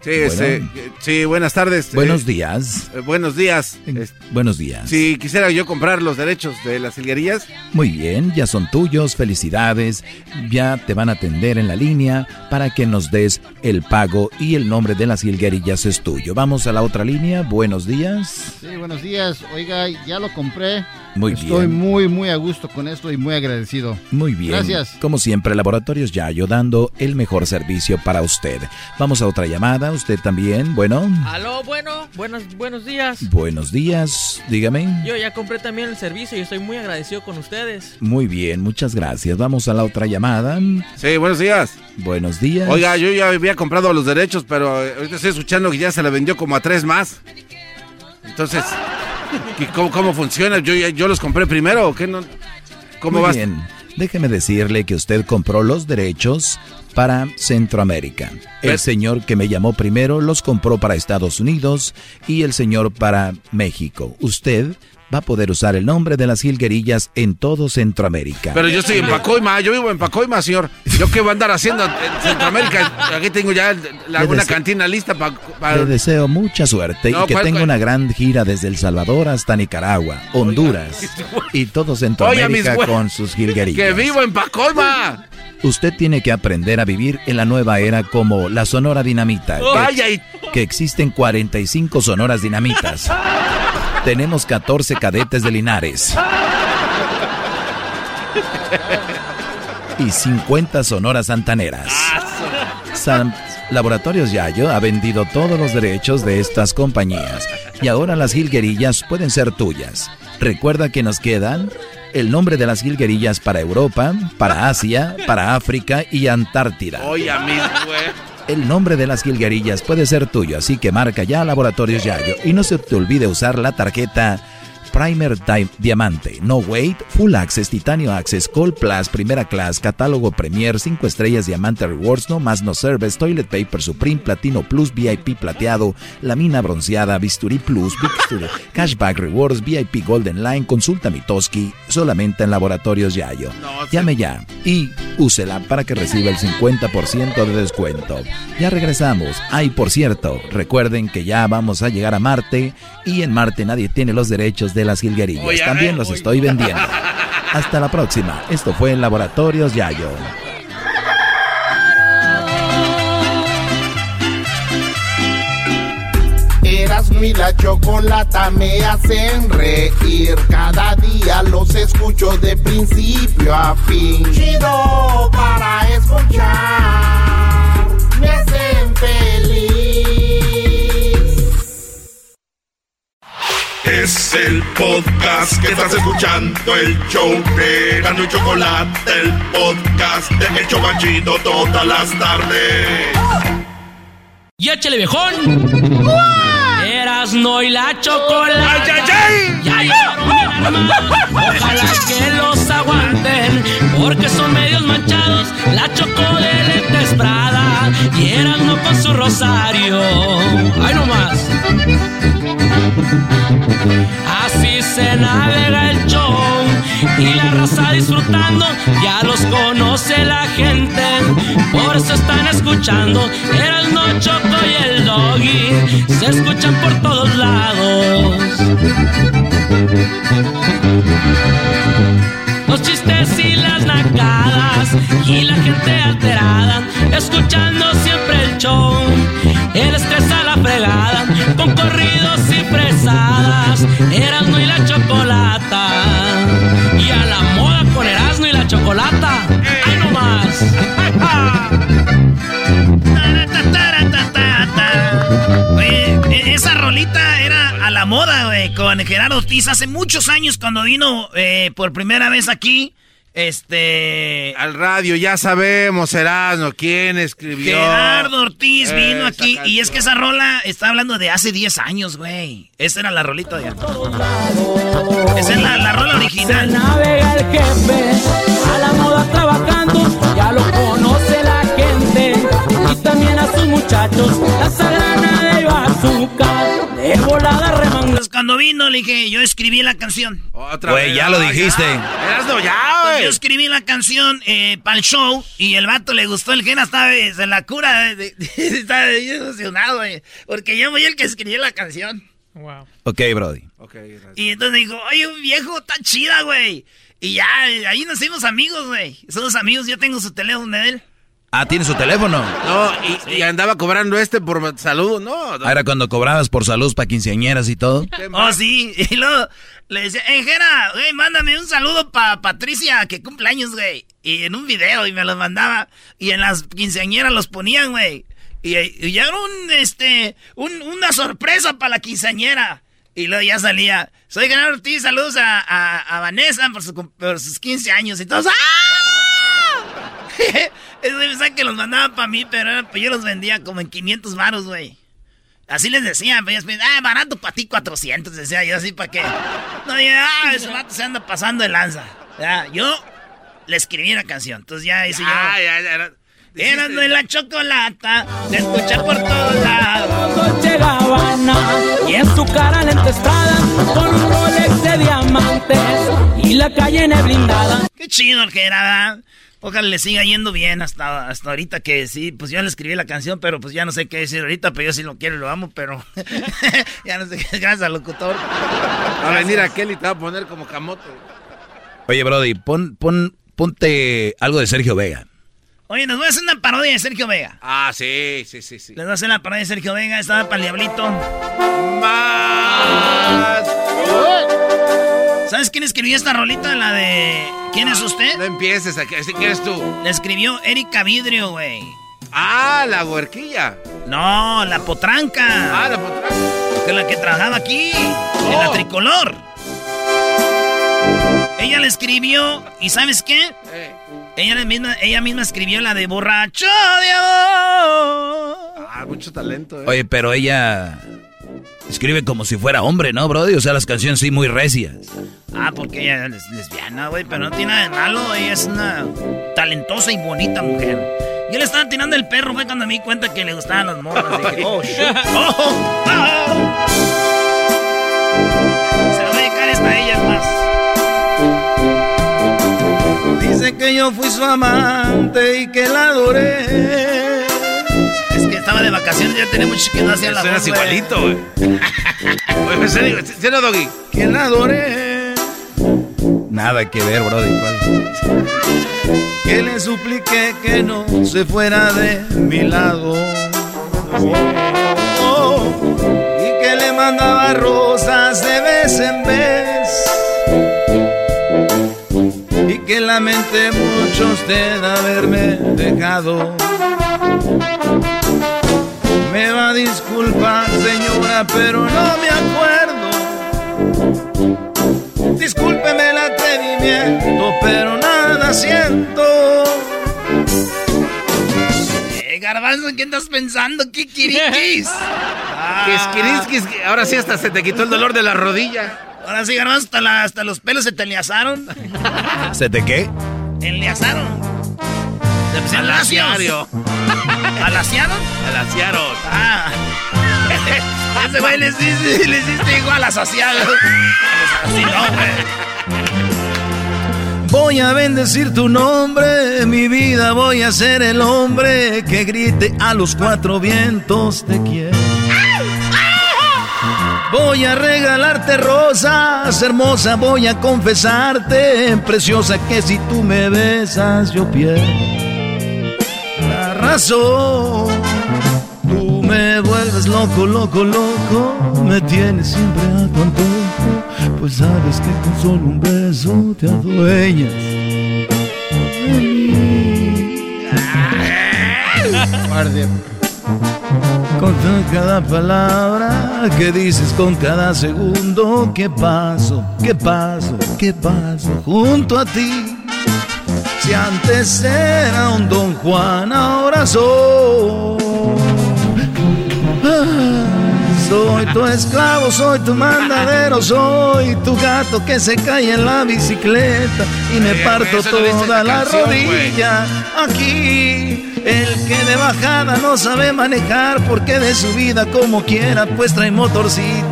Sí, Bueno. este, eh, sí, buenas tardes. Buenos Eh, días. eh, buenos días. Es- Buenos días. Si quisiera yo comprar los derechos de las hilguerillas, Muy bien, ya son tuyos, felicidades. Ya te van a atender en la línea para que nos des el pago y el nombre de las jilguerillas es tuyo. Vamos a la otra línea. Buenos días. Sí, buenos días. Oiga, ya lo compré. Muy Estoy bien. muy, muy a gusto con esto y muy agradecido. Muy bien. Gracias. Como siempre, Laboratorios Yayo dando el mejor servicio para usted. Vamos a otra llamada. Usted también. Bueno, Aló, bueno, buenos, buenos días. buenos días. Dígame. Yo ya compré también el servicio y estoy muy agradecido con ustedes. Muy bien, muchas gracias. Vamos a la otra llamada. Sí, buenos días. Buenos días. Oiga, yo ya había comprado los derechos, pero eh, ahorita estoy escuchando que ya se le vendió como a tres más. Entonces, ¿y ¿cómo, cómo funciona? ¿Yo, ya- ¿Yo los compré primero o qué? No, ¿Cómo Muy va? bien. Déjeme decirle que usted compró los derechos para Centroamérica. El Pero- señor que me llamó primero los compró para Estados Unidos y el señor para México. Usted va a poder usar el nombre de las jilguerillas en todo Centroamérica. Pero yo estoy en Pacoima, yo vivo en Pacoima, señor. ¿Yo qué voy a andar haciendo en Centroamérica? Aquí tengo ya la, una cantina lista para... Le deseo mucha suerte No, y que ¿cuál- tenga cuál? una gran gira desde El Salvador hasta Nicaragua, Honduras y todo Centroamérica güey- con sus jilguerillas. ¡Que vivo en Pacoima! Usted tiene que aprender a vivir en la nueva era como la Sonora Dinamita. que- Vaya y- que existen 45 Sonoras Dinamitas. Tenemos 14 cadetes de Linares. Y 50 Sonoras Santaneras. San- Laboratorios Yayo ha vendido todos los derechos de estas compañías y ahora las jilguerillas pueden ser tuyas. Recuerda que nos quedan el nombre de las jilguerillas para Europa, para Asia, para África y Antártida. Oye, a mí. El nombre de las jilguerillas puede ser tuyo, así que marca ya Laboratorios Yayo y no se te olvide usar la tarjeta Primer Time Diamante, No Wait, Full Access, Titanio Access, Gold Plus, Primera Class, Catálogo Premier, 5 estrellas, Diamante Rewards, No Más No Service, Toilet Paper Supreme, Platino Plus, VIP Plateado, Lamina Bronceada, Bisturí Plus, Big Studio, Cashback Rewards, VIP Golden Line, Consulta Mitoski, solamente en Laboratorios Yayo. Llame ya y úsela para que reciba el 50% de descuento. Ya regresamos. Ay, por cierto, recuerden que ya vamos a llegar a Marte y en Marte nadie tiene los derechos de las jilguerillas. Oye, También los estoy vendiendo. Hasta la próxima. Esto fue Laboratorios Yayo. Eras mi la chocolata me hacen reír. Cada día los escucho de principio a fin. Chido para escuchar. Me hacen feliz. Es el podcast que estás escuchando, el show de Gano y Chocolate, el podcast de El Chocachito todas las tardes. Y échale viejón. Eras no y la chocolate. Ya llegaron bien armados. Ojalá que los aguanten. Porque son medios manchados. La chocó de Prada. Y eran no con su rosario. Ay, no más. Así se navega el show y la raza disfrutando, ya los conoce la gente, por eso están escuchando, el no choco y el doggy, se escuchan por todos lados. Los chistes y las nacadas y la gente alterada, escuchando siempre el show. El estrés a la fregada, con corridos y fresadas, Erasmo y la chocolata. Y a la moda con Erasmo y la chocolata. ¡Ay, no más! E- esa rolita era a la moda, güey, con Gerardo Ortiz hace muchos años cuando vino eh, por primera vez aquí. Este. Al radio, ya sabemos, Erasmo, quién escribió. Gerardo Ortiz vino aquí y es que esa rola está hablando de hace 10 años, güey. Esa era la rolita de Esa es la, la rola original. Se navega el jefe, a la moda trabajando, ya lo conoce la gente. Y también a sus muchachos, la sagrana de volada remangada. Entonces, cuando vino le dije, yo escribí la canción. Otra Güey, vez, ya lo dijiste. Erasmo, ya, Entonces, güey. yo escribí la canción eh, para el show y el vato le gustó el Gena, estaba eh, se la cura, bien emocionado, güey, porque yo fui el que escribió la canción. Wow. Ok, Brody. Y entonces dijo, oye, un viejo, está chida, güey. Y ya, eh, ahí nos hicimos amigos, güey. Somos amigos, yo tengo su teléfono de él. Ah, tiene su teléfono. No, y, andaba cobrando este por salud, no. Ah, era cuando cobrabas por salud para quinceañeras y todo. Oh, sí. Y luego le decía, eh, Jera, güey, mándame un saludo para Patricia, que cumpleaños, güey. Y en un video, y me los mandaba. Y en las quinceañeras los ponían, güey. Y, ya era un, este, una sorpresa para la quinceañera. Y luego ya salía, soy Genaro Ortiz, saludos a, Vanessa por, por, sus 15 años. Y todos, ¡ah! Eso que los mandaban para mí, pero pues yo los vendía como en 500 varos, güey. Así les decían, pues, ah, barato para ti 400, decía yo así para qué. No, ya, ah, ese vato se anda pasando de lanza. Ya, yo le escribí una canción, entonces ya hice ya, yo. Ya, ya, ya. Eras de la chocolata, de escuchar por todos lados. Gabbana, y en su cara estrada, con un Rolex de diamantes y la calle blindada. Qué chido que era, Ojalá le siga yendo bien hasta, hasta ahorita que sí, pues yo le escribí la canción, pero pues ya no sé qué decir ahorita, pero yo sí lo quiero y lo amo, pero ya no sé qué, gracias al locutor. Va a venir aquel y te va a poner como camote. Oye, Brody, pon, pon, ponte algo de Sergio Vega. Oye, nos voy a hacer una parodia de Sergio Vega. Ah, sí, sí, sí, sí. Les voy a hacer la parodia de Sergio Vega, estaba para el diablito. Más. ¿Sabes quién escribió esta rolita? La de. ¿Quién es usted? No empieces a ¿Quién eres tú? La escribió Erika Vidrio, güey. Ah, la huerquilla. No, la potranca. Ah, la potranca. Que la que trabajaba aquí, en la oh. tricolor. Ella la escribió, ¿y sabes qué? Eh. Ella, misma, ella misma escribió la de borracho de amor. Ah, mucho talento, eh. Oye, pero ella escribe como si fuera hombre, ¿no, Brody? O sea, las canciones sí muy recias. Ah, porque ella es lesbiana, güey, pero no tiene nada de malo. Ella es una talentosa y bonita mujer. Yo le estaba tirando el perro, fue cuando me di cuenta que le gustaban las morras. Dije, oh, shit. Oh, oh, Se lo voy a dedicar esta a ellas más. Dice que yo fui su amante y que la adoré estaba de vacaciones, ya tenía mucho que no hacía la voz. igualito, güey. Oye, ¿sí no, Doggy? Que la adoré. Nada que ver, brody. ¿cuál? Que le supliqué que no se fuera de mi lado. Oh, y que le mandaba rosas de vez en vez. Y que lamenté mucho usted haberme dejado. Me va a disculpar, señora, pero no me acuerdo. Discúlpeme el atrevimiento, pero nada siento. Eh, Garbanzo, ¿en qué estás pensando? ¿Kikirikis? ah. ahora sí hasta se te quitó el dolor de la rodilla. Ahora sí, Garbanzo, hasta, hasta los pelos se te enliazaron. ¿Se te qué? Enliazaron. Alaciaron. ¿Alaciaron? Alaciaron. Ah. Ese güey les hiciste, les hiciste igual asociado. Así no, Voy a bendecir tu nombre, mi vida voy a ser el hombre que grite a los cuatro vientos te quiero. Voy a regalarte rosas, hermosa, voy a confesarte, preciosa, que si tú me besas yo pierdo razón. Tú me vuelves loco, loco, loco, me tienes siempre a tu antojo, pues sabes que con solo un beso te adueñas de mí. Con cada palabra que dices, con cada segundo que paso, que paso, que paso junto a ti si antes era un don Juan, ahora soy. Soy tu esclavo, soy tu mandadero, soy tu gato que se cae en la bicicleta y me parto toda la rodilla. Aquí, el que de bajada no sabe manejar porque de su vida como quiera pues trae motorcito.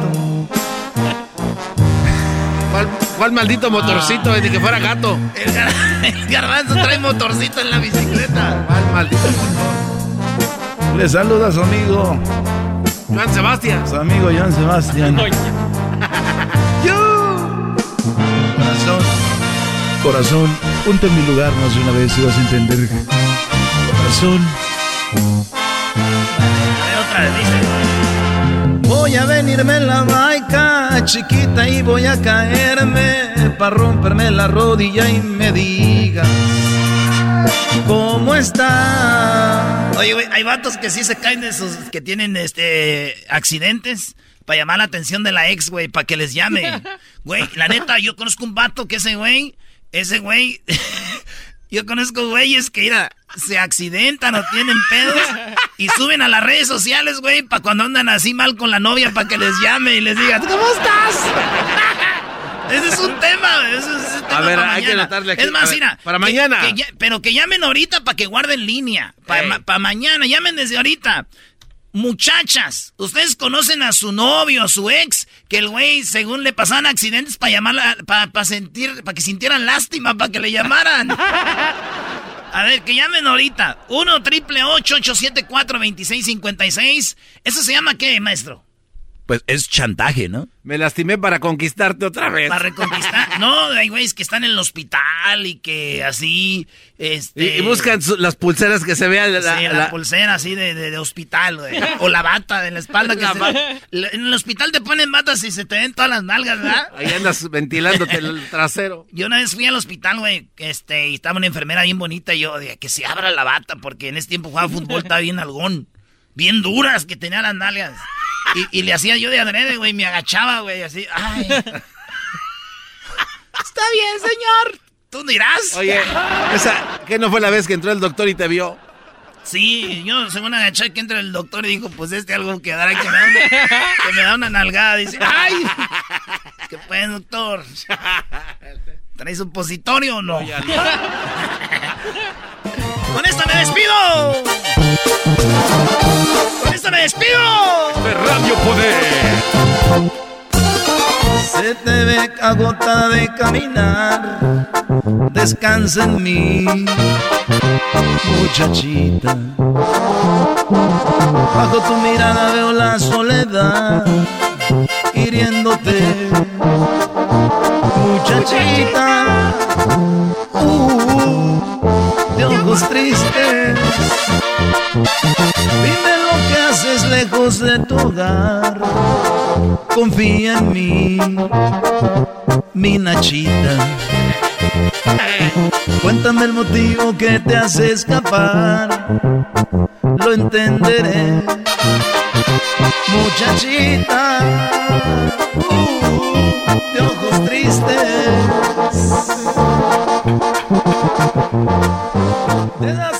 ¿Cuál maldito motorcito? de que fuera gato. El, garbanzo trae motorcito en la bicicleta. ¿Cuál maldito motor? Le saluda a su amigo. Juan Sebastián. Su amigo Juan Sebastián. Yo. Corazón. Corazón, ponte en mi lugar más de una vez y vas a entender. corazón. Otra vez dice. Voy a venirme en la chiquita, y voy a caerme para romperme la rodilla y me digas ¿Cómo está? Oye, güey, hay vatos que sí se caen de sus. que tienen este. accidentes. Para llamar la atención de la ex, güey, para que les llame. Güey, la neta, yo conozco un vato que ese güey. Ese güey. Yo conozco güeyes que, mira, se accidentan o tienen pedos y suben a las redes sociales, güey, para cuando andan así mal con la novia, para que les llame y les diga, ¿cómo estás? Ese es un tema. Ese es un tema A ver, para hay que mañana. anotarle aquí. Es más, ver, mira. para que- mañana. que ya- pero que llamen ahorita para que guarden línea. Para mañana. Llamen desde ahorita. Muchachas, ustedes conocen a su novio, a su ex, que el güey, según le pasaban accidentes para llamarla, para sentir, para que sintieran lástima, para que le llamaran. A ver, que llamen ahorita. 1 triple 874 2656 ¿Eso se llama qué, maestro? Pues es chantaje, ¿no? Me lastimé para conquistarte otra vez. Para reconquistar. No, hay güeyes que están en el hospital y que así. Este, Y, y buscan su- las pulseras que se vean. La, sí, la, la- pulsera así de, de- de hospital, güey. O la bata de la espalda. Que La se- en el hospital te ponen batas y se te ven todas las nalgas, ¿verdad? Ahí andas ventilándote el trasero. Yo una vez fui al hospital, güey, este, y estaba una enfermera bien bonita y yo dije, que se abra la bata, porque en ese tiempo jugaba fútbol, estaba bien algón. Bien duras que tenía las nalgas. Y, y le hacía yo de adrede, güey, me agachaba, güey, así, ay. Está bien, señor. Tú dirás. Oye, esa, ¿qué no fue la vez que entró el doctor y te vio? Sí, yo según agaché que entra el doctor y dijo, pues este algo que dará que me da una, que me da una nalgada. Dice, ¡ay! ¿Qué pues, doctor? ¿Traes supositorio o no? Con esto me despido. Esto me despido. Radio Poder. Se te ve agotada de caminar. Descansa en mí, muchachita. Bajo tu mirada veo la soledad hiriéndote, muchachita. Uh, de ojos tristes. Dime lo que haces lejos de tu hogar. Confía en mí, mi Nachita. Cuéntame el motivo que te hace escapar. Lo entenderé, muchachita. Uh, de ojos tristes. Las hojas-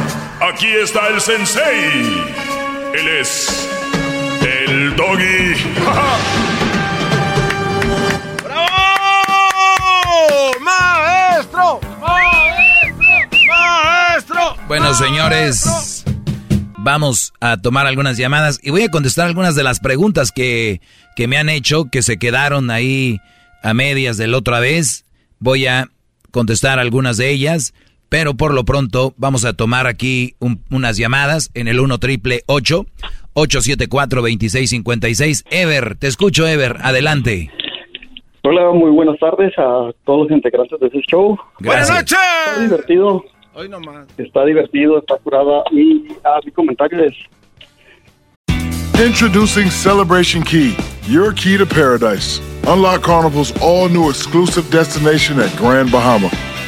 Aquí está el sensei. Él es. El doggy. ¡Bravo! ¡Maestro! ¡Maestro! ¡Maestro! Bueno, señores, vamos a tomar algunas llamadas y voy a contestar algunas de las preguntas que, que me han hecho, que se quedaron ahí a medias de la otra vez. Voy a contestar algunas de ellas, pero por lo pronto vamos a tomar aquí un- unas llamadas en el 1 triple 874 2656 Ever, te escucho, Ever, adelante. Hola, muy buenas tardes a todos los integrantes de este show. ¡Buenas noches! Está divertido, Hoy nomás. está divertido, está curada. Y a mi comentario es, Introducing Celebration Key, your key to paradise. Unlock Carnival's all new exclusive destination at Grand Bahama,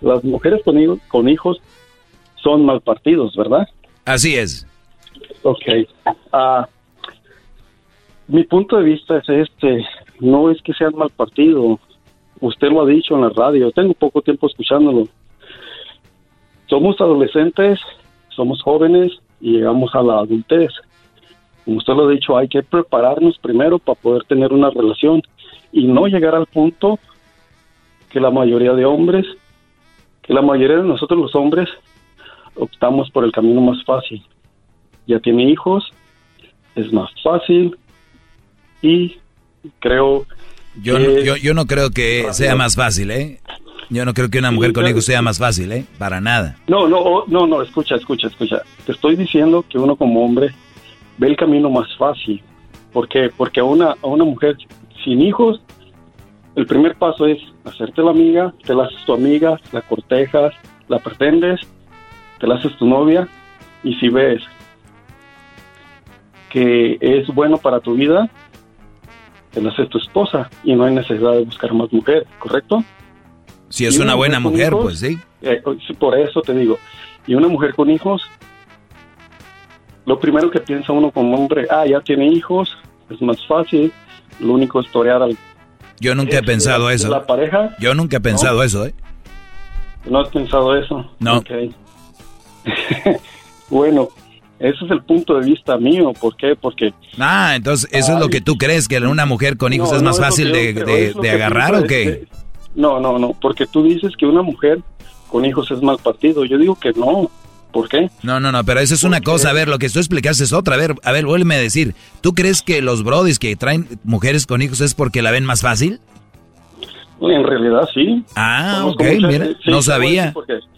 las mujeres con, hijos- con hijos son mal partidos, ¿verdad? Así es. Ok. Ah, mi punto de vista es este, no es que sean mal partido, usted lo ha dicho en la radio, tengo poco tiempo escuchándolo. Somos adolescentes, somos jóvenes y llegamos a la adultez. Como usted lo ha dicho, hay que prepararnos primero para poder tener una relación y no llegar al punto que la mayoría de hombres, la mayoría de nosotros los hombres optamos por el camino más fácil. Ya tiene hijos, es más fácil y creo Yo, que- no, yo, yo no creo que sea más fácil, ¿eh? Yo no creo que una mujer con hijos sea más fácil, ¿eh? Para nada. No, no, oh, no, no, escucha, escucha, escucha. Te estoy diciendo que uno como hombre ve el camino más fácil. ¿Por qué? Porque a una, a una mujer sin hijos, el primer paso es hacerte la amiga, te la haces tu amiga, la cortejas, la pretendes, te la haces tu novia, y si ves que es bueno para tu vida, te la haces tu esposa y no hay necesidad de buscar más mujer, ¿correcto? Si es una buena mujer, hijos, pues sí. eh, sí, por eso te digo. Y una mujer con hijos, lo primero que piensa uno como hombre, ah, ya tiene hijos, es más fácil, lo único es torear al... Yo nunca he este, pensado eso. La pareja, Yo nunca he pensado eso, ¿eh? no has pensado eso. No. Bueno, ese es el punto de vista mío. ¿Por qué? Porque Ah, entonces, ¿eso es lo que tú crees? ¿Que una mujer con hijos No, es más fácil de, creo, de- agarrar o qué? que- No, no, no, porque tú dices que una mujer con hijos es mal partido. Yo digo que no. ¿Por qué? No, no, no, pero eso es una cosa. A ver, lo que tú explicaste es otra. A ver, a ver, vuélveme a decir. ¿Tú crees que los brodis que traen mujeres con hijos es porque la ven más fácil? En realidad sí. Ah, Conozco ok, mucha- mira, sí, no a sabía.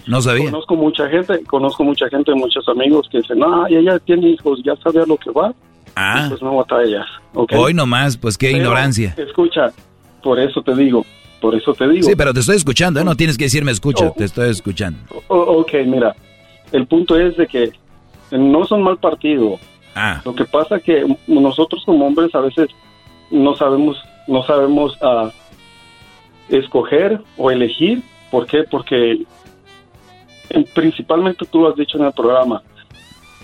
No sabía. Conozco mucha gente, conozco mucha gente, muchos amigos que dicen, no, ella tiene hijos, ya sabe a lo que va. Ah. Pues no batallas. ¿ok? Hoy nomás, pues qué Pero, ignorancia. Escucha, por eso te digo, por eso te digo. Sí, pero te estoy escuchando, ¿eh? No tienes que decirme escucha, te estoy escuchando. O- ok, mira, el punto es de que no son mal partido. Ah. Lo que pasa que nosotros como hombres a veces no sabemos, no sabemos ah, escoger o elegir. ¿Por qué? Porque principalmente tú lo has dicho en el programa,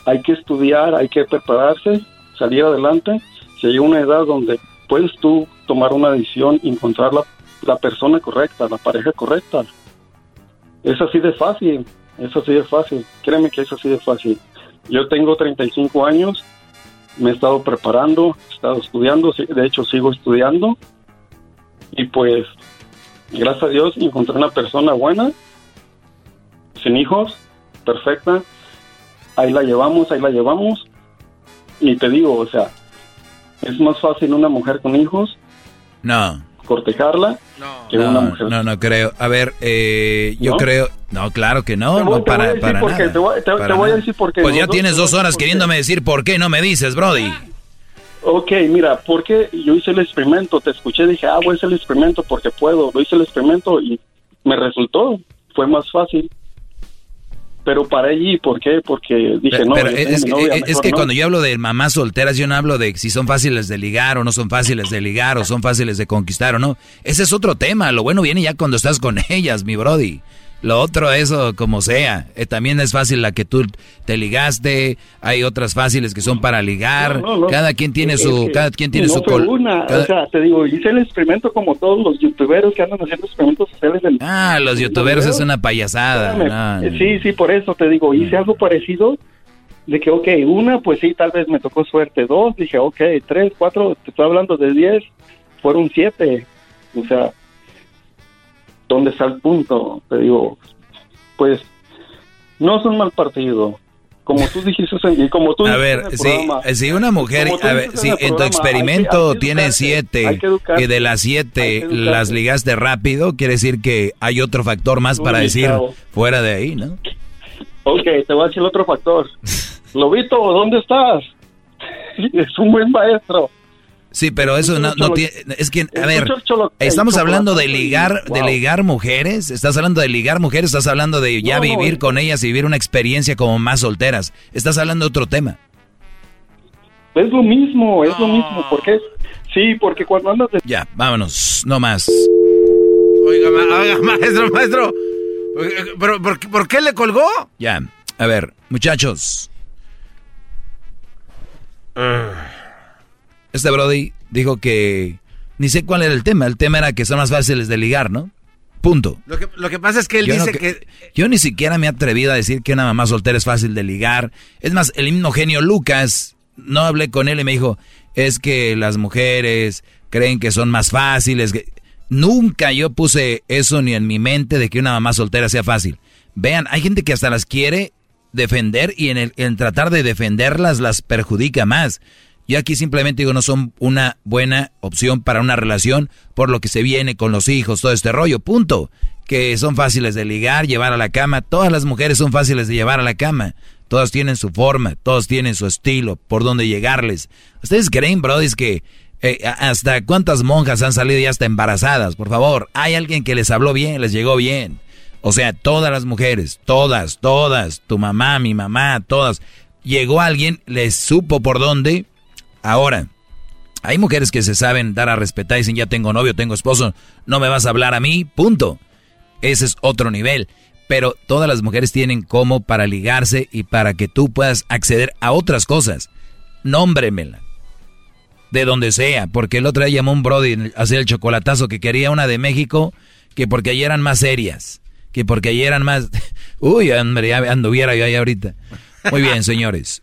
hay que estudiar, hay que prepararse, salir adelante. Si hay una edad donde puedes tú tomar una decisión y encontrar la, la persona correcta, la pareja correcta. Es así de fácil, es así de fácil. Créeme que es así de fácil. Yo tengo 35 años, me he estado preparando, he estado estudiando, sí, de hecho sigo estudiando. Y pues, gracias a Dios, encontré una persona buena, sin hijos, perfecta. Ahí la llevamos, ahí la llevamos. Y te digo, o sea, es más fácil una mujer con hijos No, cortejarla que una no, mujer. no, no creo. A ver, eh, yo ¿No? creo... No, claro que no, Te voy- no te voy a para, decir para por qué, nada. te voy- te- te voy a decir por qué. Pues ya tienes te dos horas queriéndome decir por qué, no me dices, Brody. Ok, mira, porque yo hice el experimento, te escuché, dije, ah, voy a hacer el experimento porque puedo. Lo hice el experimento y me resultó, fue más fácil. Pero para allí, ¿por qué? Porque dije, Pero, no, pero es, novia, es- que no. cuando yo hablo de mamás solteras, yo no hablo de si son fáciles de ligar o no son fáciles de ligar o son fáciles de conquistar o no. Ese es otro tema. Lo bueno viene ya cuando estás con ellas, mi Brody. Lo otro, eso como sea. Eh, también es fácil la que tú te ligaste. Hay otras fáciles que son para ligar. No, no, no. Cada quien tiene Es su, cada quien tiene su fue una, cada- o sea, te digo, hice el experimento como todos los youtuberos que andan haciendo experimentos sociales. del- Ah, los youtuberos es una payasada. Eh, Sí, sí, por eso te digo, hice algo parecido. De que, ok, una, pues sí, tal vez me tocó suerte. Dos, dije, ok, tres, cuatro, te estoy hablando de diez, fueron siete. O sea, ¿dónde está el punto? Te digo, pues, no son mal partido. como tú dijiste y como tú A ver, el si, programa, si una mujer, a ver, si en tu programa, hay que- experimento hay que tiene educarse, siete y de las siete las ligaste rápido, quiere decir que hay otro factor más para decir fuera de ahí, ¿no? Ok, te voy a decir el otro factor. Lobito, ¿dónde estás? Es un buen maestro. Sí, pero eso no, no tiene, es que, a ver, estamos hablando de ligar, de ligar mujeres, estás hablando de ligar mujeres, estás hablando de ya vivir con ellas y vivir una experiencia como más solteras, estás hablando de otro tema. Es lo mismo, es lo mismo. porque Sí, porque cuando andas de... Ya, vámonos, no más. Oiga, ma- oiga, maestro, maestro. ¿Pero por, qué- por qué le colgó? Ya, a ver, muchachos. Este Brody dijo que ni sé cuál era el tema. El tema era que son más fáciles de ligar, ¿no? Punto. Lo que, lo que pasa es que él Yo no dice que- que... Yo ni siquiera me he atrevido a decir que una mamá soltera es fácil de ligar. Es más, el mismo genio Lucas, no hablé con él y me dijo, es que las mujeres creen que son más fáciles. que-". Nunca yo puse eso ni en mi mente de que una mamá soltera sea fácil. Vean, hay gente que hasta las quiere defender y en, el, en tratar de defenderlas las perjudica más. Yo aquí simplemente digo, no son una buena opción para una relación por lo que se viene con los hijos, todo este rollo, punto. Que son fáciles de ligar, llevar a la cama. Todas las mujeres son fáciles de llevar a la cama. Todas tienen su forma, todas tienen su estilo, por dónde llegarles. ¿Ustedes creen, brodis, que eh, hasta cuántas monjas han salido ya hasta embarazadas? Por favor, hay alguien que les habló bien, les llegó bien. O sea, todas las mujeres, todas, todas, tu mamá, mi mamá, todas. Llegó alguien, les supo por dónde. Ahora, hay mujeres que se saben dar a respetar y dicen, ya tengo novio, tengo esposo, no me vas a hablar a mí, punto. Ese es otro nivel. Pero todas las mujeres tienen como para ligarse y para que tú puedas acceder a otras cosas. Nómbremela. De donde sea, porque el otro día llamó un Brody a hacer el chocolatazo que quería una de México, que porque allí eran más serias, que porque allí eran más... Uy, hombre, ya anduviera yo ahí ahorita. Muy bien, señores.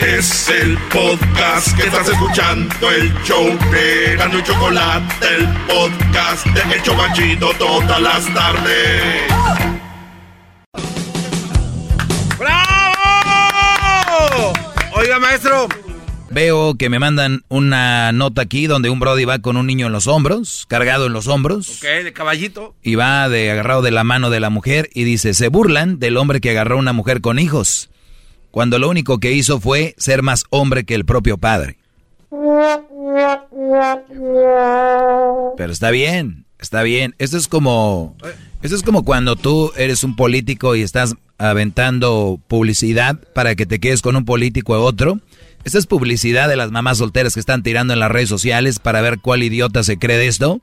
Es el podcast que estás escuchando, el show de Gano y Chocolate, el podcast de El Chobachito todas las tardes. ¡Bravo! Oiga, maestro. Veo que me mandan una nota aquí donde un Brody va con un niño en los hombros, cargado en los hombros. Ok, de caballito. y va de agarrado de la mano de la mujer y dice, se burlan del hombre que agarró a una mujer con hijos, cuando lo único que hizo fue ser más hombre que el propio padre. Pero está bien, está bien. Esto es como, esto es como cuando tú eres un político y estás aventando publicidad para que te quedes con un político u otro. Esta es publicidad de las mamás solteras que están tirando en las redes sociales para ver cuál idiota se cree de esto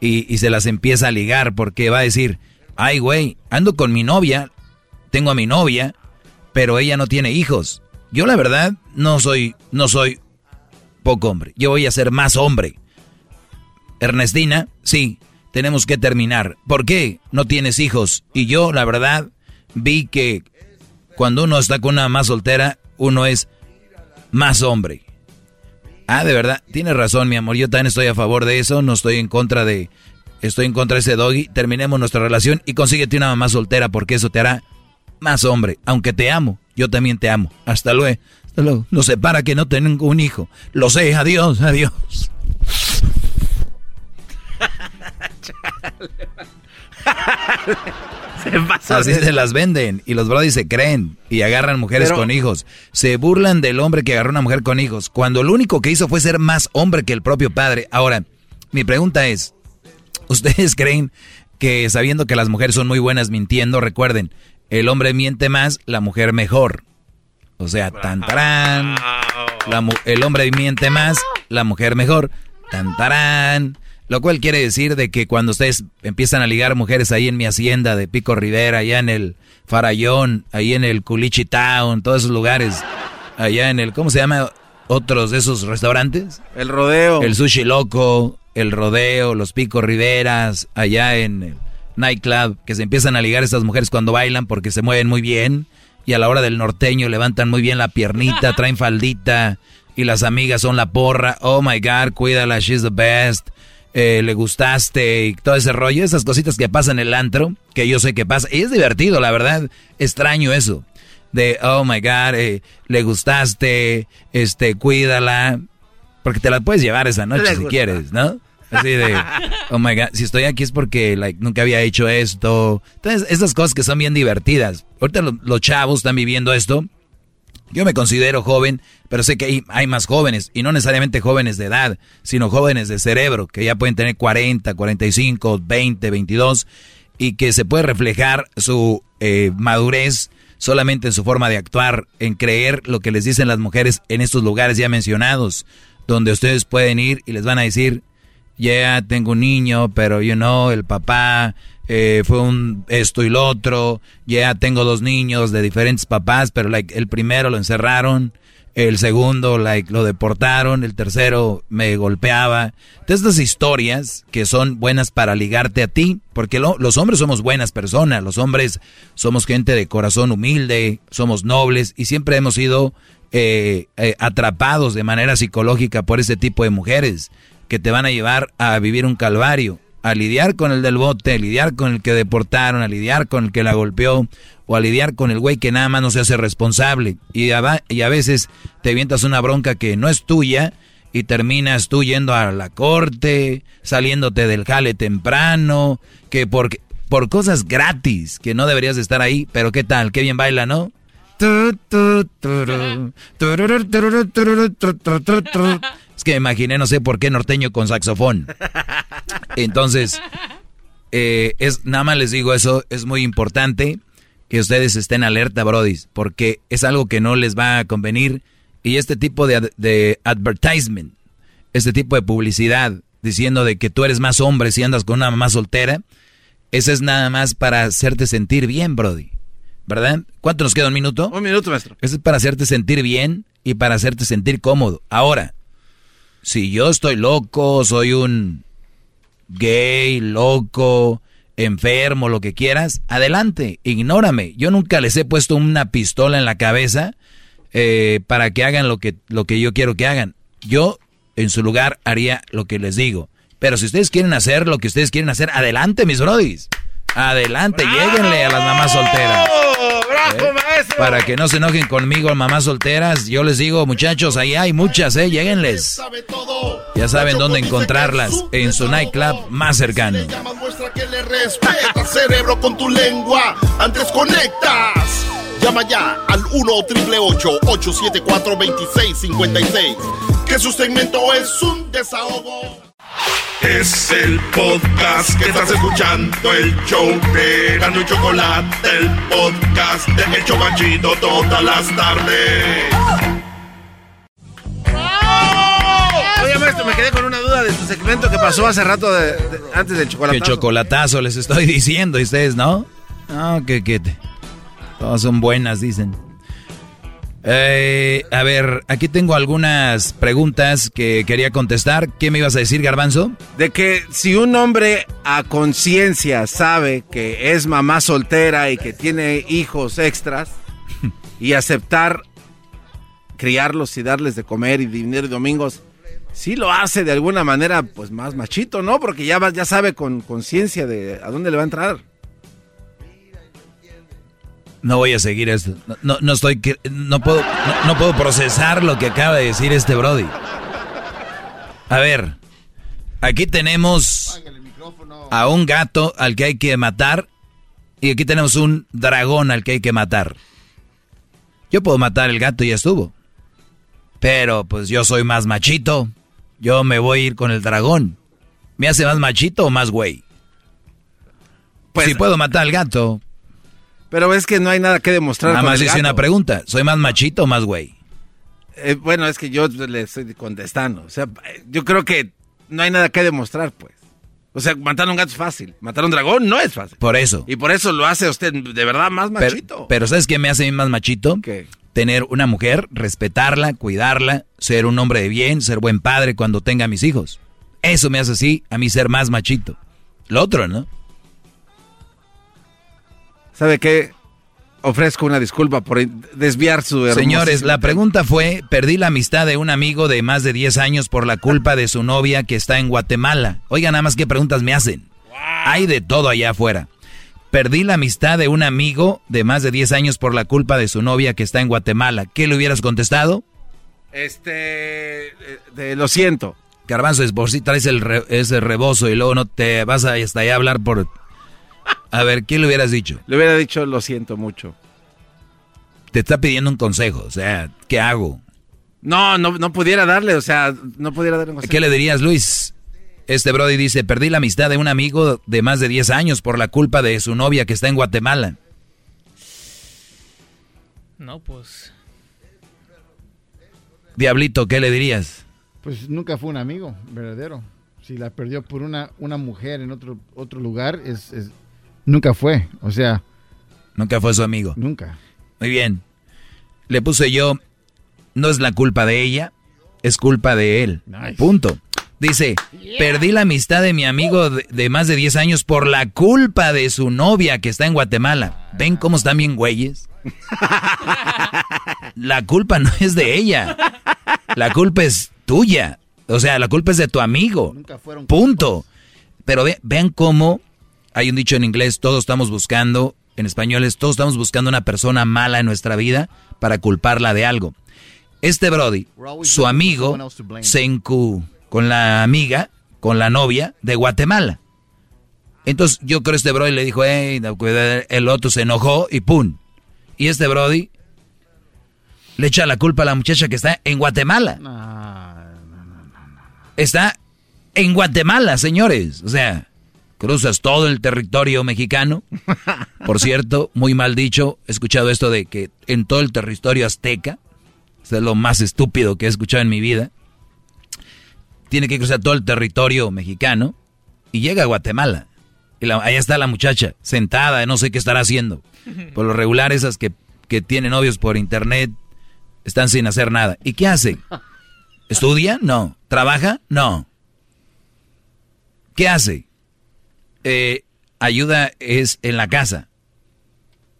y, y se las empieza a ligar porque va a decir, ay güey, ando con mi novia, tengo a mi novia, pero ella no tiene hijos. Yo la verdad no soy, no soy poco hombre, yo voy a ser más hombre. Ernestina, sí, tenemos que terminar. ¿Por qué no tienes hijos? Y yo la verdad vi que cuando uno está con una más soltera, uno es más hombre. Ah, de verdad, tienes razón, mi amor. Yo también estoy a favor de eso. No estoy en contra de. Estoy en contra de ese doggy. Terminemos nuestra relación y consíguete una mamá soltera porque eso te hará más hombre. Aunque te amo, yo también te amo. Hasta luego. Hasta luego. Nos separa que no tengo un hijo. Lo sé. Adiós, adiós. Así se las venden y los brodis se creen y agarran mujeres Pero- con hijos. Se burlan del hombre que agarró una mujer con hijos, cuando lo único que hizo fue ser más hombre que el propio padre. Ahora, mi pregunta es, ¿ustedes creen que sabiendo que las mujeres son muy buenas mintiendo, recuerden, el hombre miente más, la mujer mejor? O sea, tan tarán, la mu- el hombre miente más, la mujer mejor, tan tarán. Lo cual quiere decir de que cuando ustedes empiezan a ligar mujeres ahí en mi hacienda de Pico Rivera, allá en el Farallón, ahí en el Culichi Town, todos esos lugares, allá en el, ¿cómo se llama? Otros de esos restaurantes. El rodeo. El Sushi Loco, el rodeo, los picos riveras, allá en el nightclub, que se empiezan a ligar estas mujeres cuando bailan porque se mueven muy bien y a la hora del norteño levantan muy bien la piernita, traen faldita y las amigas son la porra. Oh my God, cuídala, she's the best. Eh, le gustaste y todo ese rollo, esas cositas que pasan en el antro, que yo sé que pasa. Y es divertido, la verdad, extraño eso. De, oh my God, eh, le gustaste, este, cuídala. Porque te la puedes llevar esa noche si quieres, ¿no? Así de, oh my God, si estoy aquí es porque like, nunca había hecho esto. Entonces, esas cosas que son bien divertidas. Ahorita los, chavos están viviendo esto. Yo me considero joven, pero sé que hay, hay, más jóvenes, y no necesariamente jóvenes de edad, sino jóvenes de cerebro, que ya pueden tener 40, 45, 20, 22, y que se puede reflejar su eh, madurez solamente en su forma de actuar, en creer lo que les dicen las mujeres en estos lugares ya mencionados, donde ustedes pueden ir y les van a decir, ya tengo un niño, pero you know, el papá eh, fue un esto y lo otro, ya tengo dos niños de diferentes papás, pero like, el primero lo encerraron, el segundo like, lo deportaron, el tercero me golpeaba. Entonces, estas historias que son buenas para ligarte a ti, porque los hombres somos buenas personas, los hombres somos gente de corazón humilde, somos nobles y siempre hemos sido eh, eh, atrapados de manera psicológica por ese tipo de mujeres que te van a llevar a vivir un calvario, a lidiar con el del bote, a lidiar con el que deportaron, a lidiar con el que la golpeó, o a lidiar con el güey que nada más no se hace responsable. Y a, veces te avientas una bronca que no es tuya y terminas tú yendo a la corte, saliéndote del jale temprano, que por cosas gratis, que no deberías estar ahí, pero qué tal, qué bien baila, ¿no? Es que me imaginé, no sé por qué norteño con saxofón. Entonces, eh, es, nada más les digo eso, es muy importante que ustedes estén alerta, Brody, porque es algo que no les va a convenir. Y este tipo de, de advertisement, este tipo de publicidad, diciendo de que tú eres más hombre si andas con una mamá soltera, ese es nada más para hacerte sentir bien, Brody. ¿Verdad? ¿Cuánto nos queda? ¿Un minuto? Un minuto, maestro. Eso es para hacerte sentir bien y para hacerte sentir cómodo. Ahora, si yo estoy loco, soy un gay, loco, enfermo, lo que quieras, adelante, ignórame. Yo nunca les he puesto una pistola en la cabeza eh, para que hagan lo que, lo que yo quiero que hagan. Yo, en su lugar, haría lo que les digo. Pero si ustedes quieren hacer lo que ustedes quieren hacer, adelante, mis brodis. Adelante, lleguenle a las mamás solteras. ¡Bravo, ¿Eh? maestro! Para que no se enojen conmigo, mamás solteras. Yo les digo, muchachos, ahí hay muchas, ¿eh? Lleguenles. Ya saben dónde encontrarlas en su nightclub más cercano. Muestra que le respeta, cerebro, con tu lengua. Antes conectas. Llama ya al 1 874 2656 Que su segmento es un desahogo. Es el podcast que estás escuchando, el show de Gano y Chocolate, el podcast de El Chocachito todas las tardes. Oye, maestro, me quedé con una duda de su segmento que pasó hace rato de- de- antes del chocolate. Que chocolatazo les estoy diciendo, y ustedes, ¿no? No, que, que todas son buenas, dicen. Eh, a ver, aquí tengo algunas preguntas que quería contestar. ¿Qué me ibas a decir, Garbanzo? De que si un hombre a conciencia sabe que es mamá soltera y que tiene hijos extras y aceptar criarlos y darles de comer y dinero y domingos, sí lo hace de alguna manera pues más machito, ¿no? Porque ya, va- ya sabe con conciencia de a dónde le va a entrar. No voy a seguir esto. No, no, estoy, no puedo, no, no puedo procesar lo que acaba de decir este Brody. A ver, aquí tenemos a un gato al que hay que matar y aquí tenemos un dragón al que hay que matar. Yo puedo matar el gato y ya estuvo. Pero pues yo soy más machito. Yo me voy a ir con el dragón. ¿Me hace más machito o más güey? Pues si puedo matar al gato, Pero es que no hay nada que demostrar. Nada más hice una pregunta. ¿Soy más machito o más güey? Eh, bueno, es que yo le estoy contestando. O sea, yo creo que no hay nada que demostrar, pues. O sea, matar a un gato es fácil. Matar a un dragón no es fácil. Por eso. Y por eso lo hace usted de verdad más machito. pero ¿sabes qué me hace a mí más machito? Tener una mujer, respetarla, cuidarla, ser un hombre de bien, ser buen padre cuando tenga mis hijos. Eso me hace así a mí ser más machito. Lo otro, ¿no? ¿Sabe qué? Ofrezco una disculpa por desviar su Señores, la pregunta fue, perdí la amistad de un amigo de más de 10 años por la culpa de su novia que está en Guatemala. Oigan nada más qué preguntas me hacen. Hay de todo allá afuera. Perdí la amistad de un amigo de más de 10 años por la culpa de su novia que está en Guatemala. ¿Qué le hubieras contestado? Este, de, lo siento. Garbanzo, es por si traes el ese rebozo y luego no te vas a hasta allá a hablar por... A ver, ¿qué le hubieras dicho? Le hubiera dicho, lo siento mucho. Te está pidiendo un consejo, o sea, ¿qué hago? No, no, no pudiera darle, o sea, no pudiera darle un consejo. ¿Qué le dirías, Luis? Este Brody dice, perdí la amistad de un amigo de más de 10 años por la culpa de su novia que está en Guatemala. No, pues... Diablito, ¿qué le dirías? Pues nunca fue un amigo verdadero. Si la perdió por una, una mujer en otro, otro lugar, es, nunca fue. O sea... Nunca fue su amigo. Nunca. Muy bien. Le puse yo, no es la culpa de ella, es culpa de él. Punto. Dice, perdí la amistad de mi amigo de, más de 10 años por la culpa de su novia que está en Guatemala. ¿Ven cómo están bien güeyes? La culpa no es de ella. La culpa es tuya. O sea, la culpa es de tu amigo. Punto. Pero vean cómo hay un dicho en inglés, todos estamos buscando, en español es, todos estamos buscando una persona mala en nuestra vida para culparla de algo. Este Brody, su amigo, se encu con la amiga, con la novia de Guatemala. Entonces yo creo que este Brody le dijo, hey, el otro se enojó y ¡pum! Y este Brody le echa la culpa a la muchacha que está en Guatemala. está en Guatemala, señores. O sea, cruzas todo el territorio mexicano. Por cierto, muy mal dicho, he escuchado esto de que en todo el territorio azteca, es lo más estúpido que he escuchado en mi vida tiene que cruzar todo el territorio mexicano y llega a Guatemala. Y ahí está la muchacha, sentada, no sé qué estará haciendo. Por lo regular, esas que, que tienen novios por internet están sin hacer nada. ¿Y qué hace? ¿Estudia? No. ¿Trabaja? No. ¿Qué hace? Eh, ayuda es en la casa.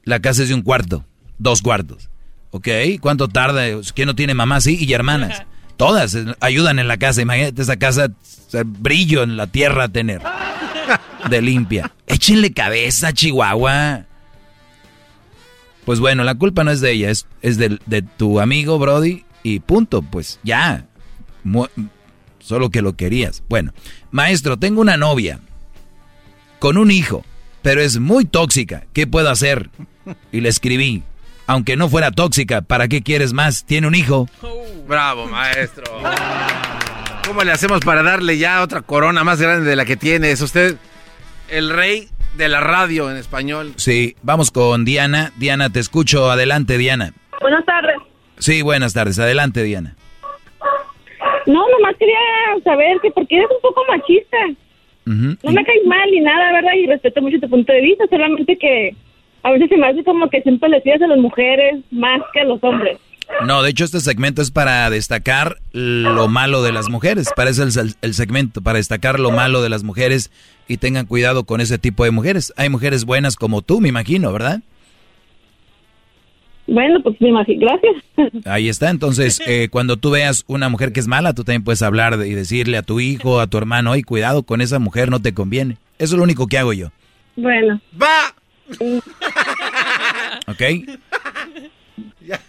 La casa es de un cuarto, dos cuartos. ¿Ok? ¿Cuánto tarda? ¿Quién no tiene mamá? Sí, y hermanas. Todas ayudan en la casa. Imagínate esa casa, brillo en la tierra tener. De limpia. Échenle cabeza, Chihuahua. Pues bueno, la culpa no es de ella, es, es de, de tu amigo Brody y punto. Pues ya. solo que lo querías. Bueno, maestro, tengo una novia con un hijo, pero es muy tóxica. ¿Qué puedo hacer? Y le escribí, aunque no fuera tóxica, ¿para qué quieres más? Tiene un hijo. Bravo, maestro. ¿Cómo le hacemos para darle ya otra corona más grande de la que tiene? Es usted el rey de la radio en español. Sí, vamos con Diana. Diana, te escucho. Adelante, Diana. Buenas tardes. Sí, buenas tardes. Adelante, Diana. No, nomás quería saber que porque eres un poco machista. No me caes mal ni nada, ¿verdad? Y respeto mucho tu punto de vista, solamente que a veces se me hace como que siempre le pides a las mujeres más que a los hombres. No, de hecho este segmento es para destacar lo malo de las mujeres. Para eso el, el segmento, para destacar lo malo de las mujeres y tengan cuidado con ese tipo de mujeres. Hay mujeres buenas como tú, me imagino, ¿verdad? Bueno, pues me imagino, gracias. Ahí está, entonces eh, cuando tú veas una mujer que es mala, tú también puedes hablar y decirle a tu hijo, a tu hermano, oye, cuidado con esa mujer, no te conviene. Eso es lo único que hago yo. Bueno. ¡Va! ¿Ok? Ya,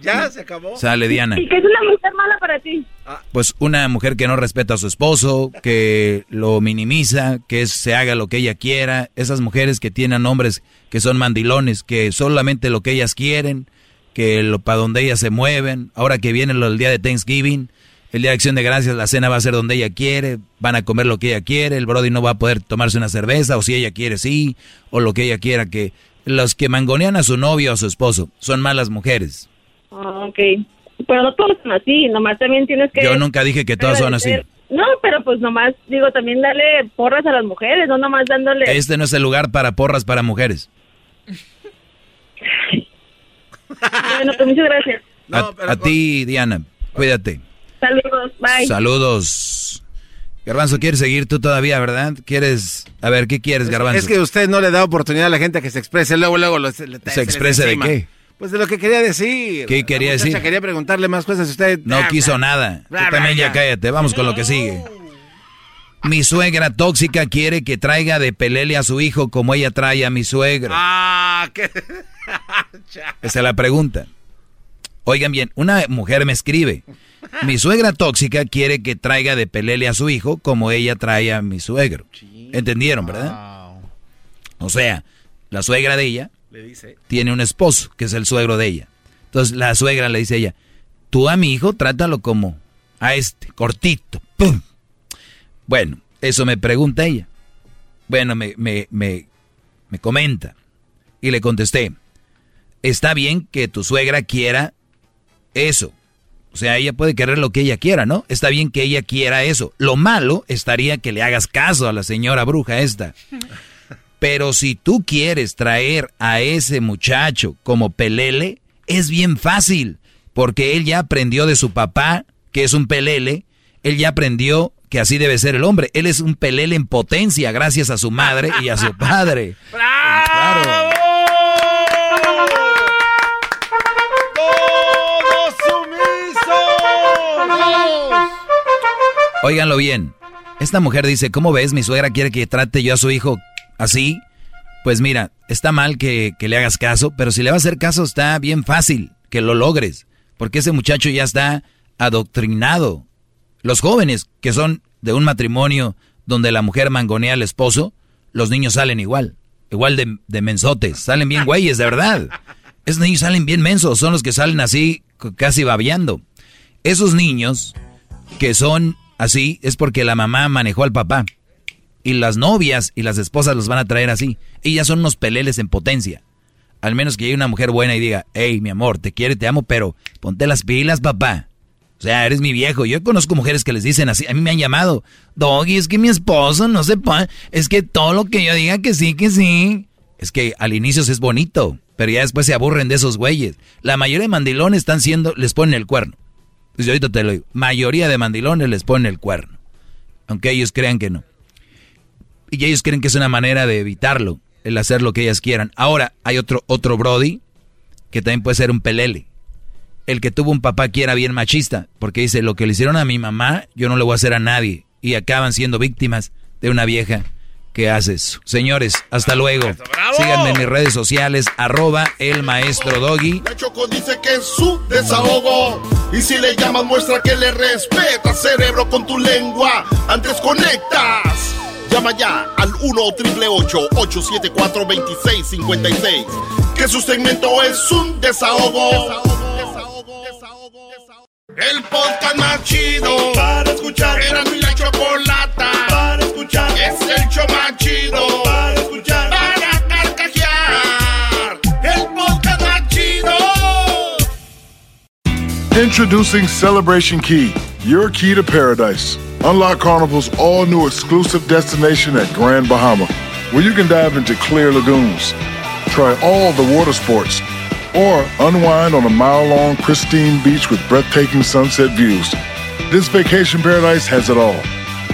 ya se acabó. Sale Diana. ¿Y qué es una mujer mala para ti? Pues una mujer que no respeta a su esposo, que lo minimiza, que se haga lo que ella quiera. Esas mujeres que tienen hombres que son mandilones, que solamente lo que ellas quieren, que lo para donde ellas se mueven. Ahora que viene el día de Thanksgiving, el día de Acción de Gracias, la cena va a ser donde ella quiere, van a comer lo que ella quiere, el Brody no va a poder tomarse una cerveza, o si ella quiere sí, o lo que ella quiera, que los que mangonean a su novio o a su esposo son malas mujeres. Ah, ok. Pero no todos son así, nomás también tienes que... Yo nunca dije que todos son así. No, pero pues nomás, digo, también darle porras a las mujeres, no nomás dándole... Este no es el lugar para porras para mujeres. bueno, pues muchas gracias. a, ti, Diana, cuídate. Saludos, bye. Saludos. Garbanzo, ¿quieres seguir tú todavía, verdad? ¿Quieres...? A ver, ¿qué quieres, Garbanzo? Es que usted no le da oportunidad a la gente que se exprese, luego, luego... Lo, se, ¿Se exprese de qué? Pues de lo que quería decir. ¿Qué quería decir? quería preguntarle más cosas. Usted... No quiso nada. Tú también ya cállate. Vamos con lo que sigue. Mi suegra tóxica quiere que traiga de pelele a su hijo como ella trae a mi suegro. Ah, qué... Esa es la pregunta. Oigan bien, una mujer me escribe. Mi suegra tóxica quiere que traiga de pelele a su hijo como ella trae a mi suegro. ¿Entendieron, verdad? O sea, la suegra de ella tiene un esposo que es el suegro de ella. Entonces la suegra le dice a ella, tú a mi hijo trátalo como a este, cortito. ¡Pum! Bueno, eso me pregunta ella. Bueno, me, me, me, me comenta. Y le contesté, está bien que tu suegra quiera eso. O sea, ella puede querer lo que ella quiera, ¿no? Está bien que ella quiera eso. Lo malo estaría que le hagas caso a la señora bruja esta. Pero si tú quieres traer a ese muchacho como pelele, es bien fácil, porque él ya aprendió de su papá, que es un pelele, él ya aprendió que así debe ser el hombre. Él es un pelele en potencia gracias a su madre y a su padre. Claro. Óiganlo bien. Esta mujer dice, ¿cómo ves? Mi suegra quiere que trate yo a su hijo así. Pues mira, está mal que, le hagas caso, pero si le vas a hacer caso está bien fácil que lo logres. Porque ese muchacho ya está adoctrinado. Los jóvenes que son de un matrimonio donde la mujer mangonea al esposo, los niños salen igual. Igual de, de mensotes. Salen bien güeyes, de verdad. Esos niños salen bien mensos. Son los que salen así, casi babeando. Esos niños que son así es porque la mamá manejó al papá. Y las novias y las esposas los van a traer así. Ellas son unos peleles en potencia. Al menos que haya una mujer buena y diga, hey, mi amor, te quiero y te amo, pero ponte las pilas, papá. O sea, eres mi viejo. Yo conozco mujeres que les dicen así. A mí me han llamado, Doggy, es que mi esposo no sepa. Es que todo lo que yo diga que sí, que sí. Es que al inicio es bonito, pero ya después se aburren de esos güeyes. La mayoría de mandilones están siendo, les ponen el cuerno. Pues yo ahorita te lo digo. Mayoría de mandilones les ponen el cuerno. Aunque ellos crean que no. Y ellos creen que es una manera de evitarlo, el hacer lo que ellas quieran. Ahora, hay otro, otro Brody que también puede ser un pelele. El que tuvo un papá que era bien machista, porque dice, lo que le hicieron a mi mamá, yo no le voy a hacer a nadie. Y acaban siendo víctimas de una vieja ¿Qué haces? Señores, hasta luego. Síganme en mis redes sociales, arroba el maestro Doggy. La Choco dice que es su desahogo. Y si le llamas, muestra que le respeta, cerebro, con tu lengua. Antes conectas. Llama ya al 1-888-874-2656. Que su segmento es un desahogo. desahogo, desahogo el podcast más chido para escuchar. Era mi la chocolata para escuchar. Es el show más chido para escuchar. Para carcajear. El podcast más chido. Introducing Celebration Key, your key to paradise. Unlock Carnival's all new exclusive destination at Grand Bahama, where you can dive into clear lagoons, try all the water sports or unwind on a mile long, pristine beach with breathtaking sunset views. This vacation paradise has it all.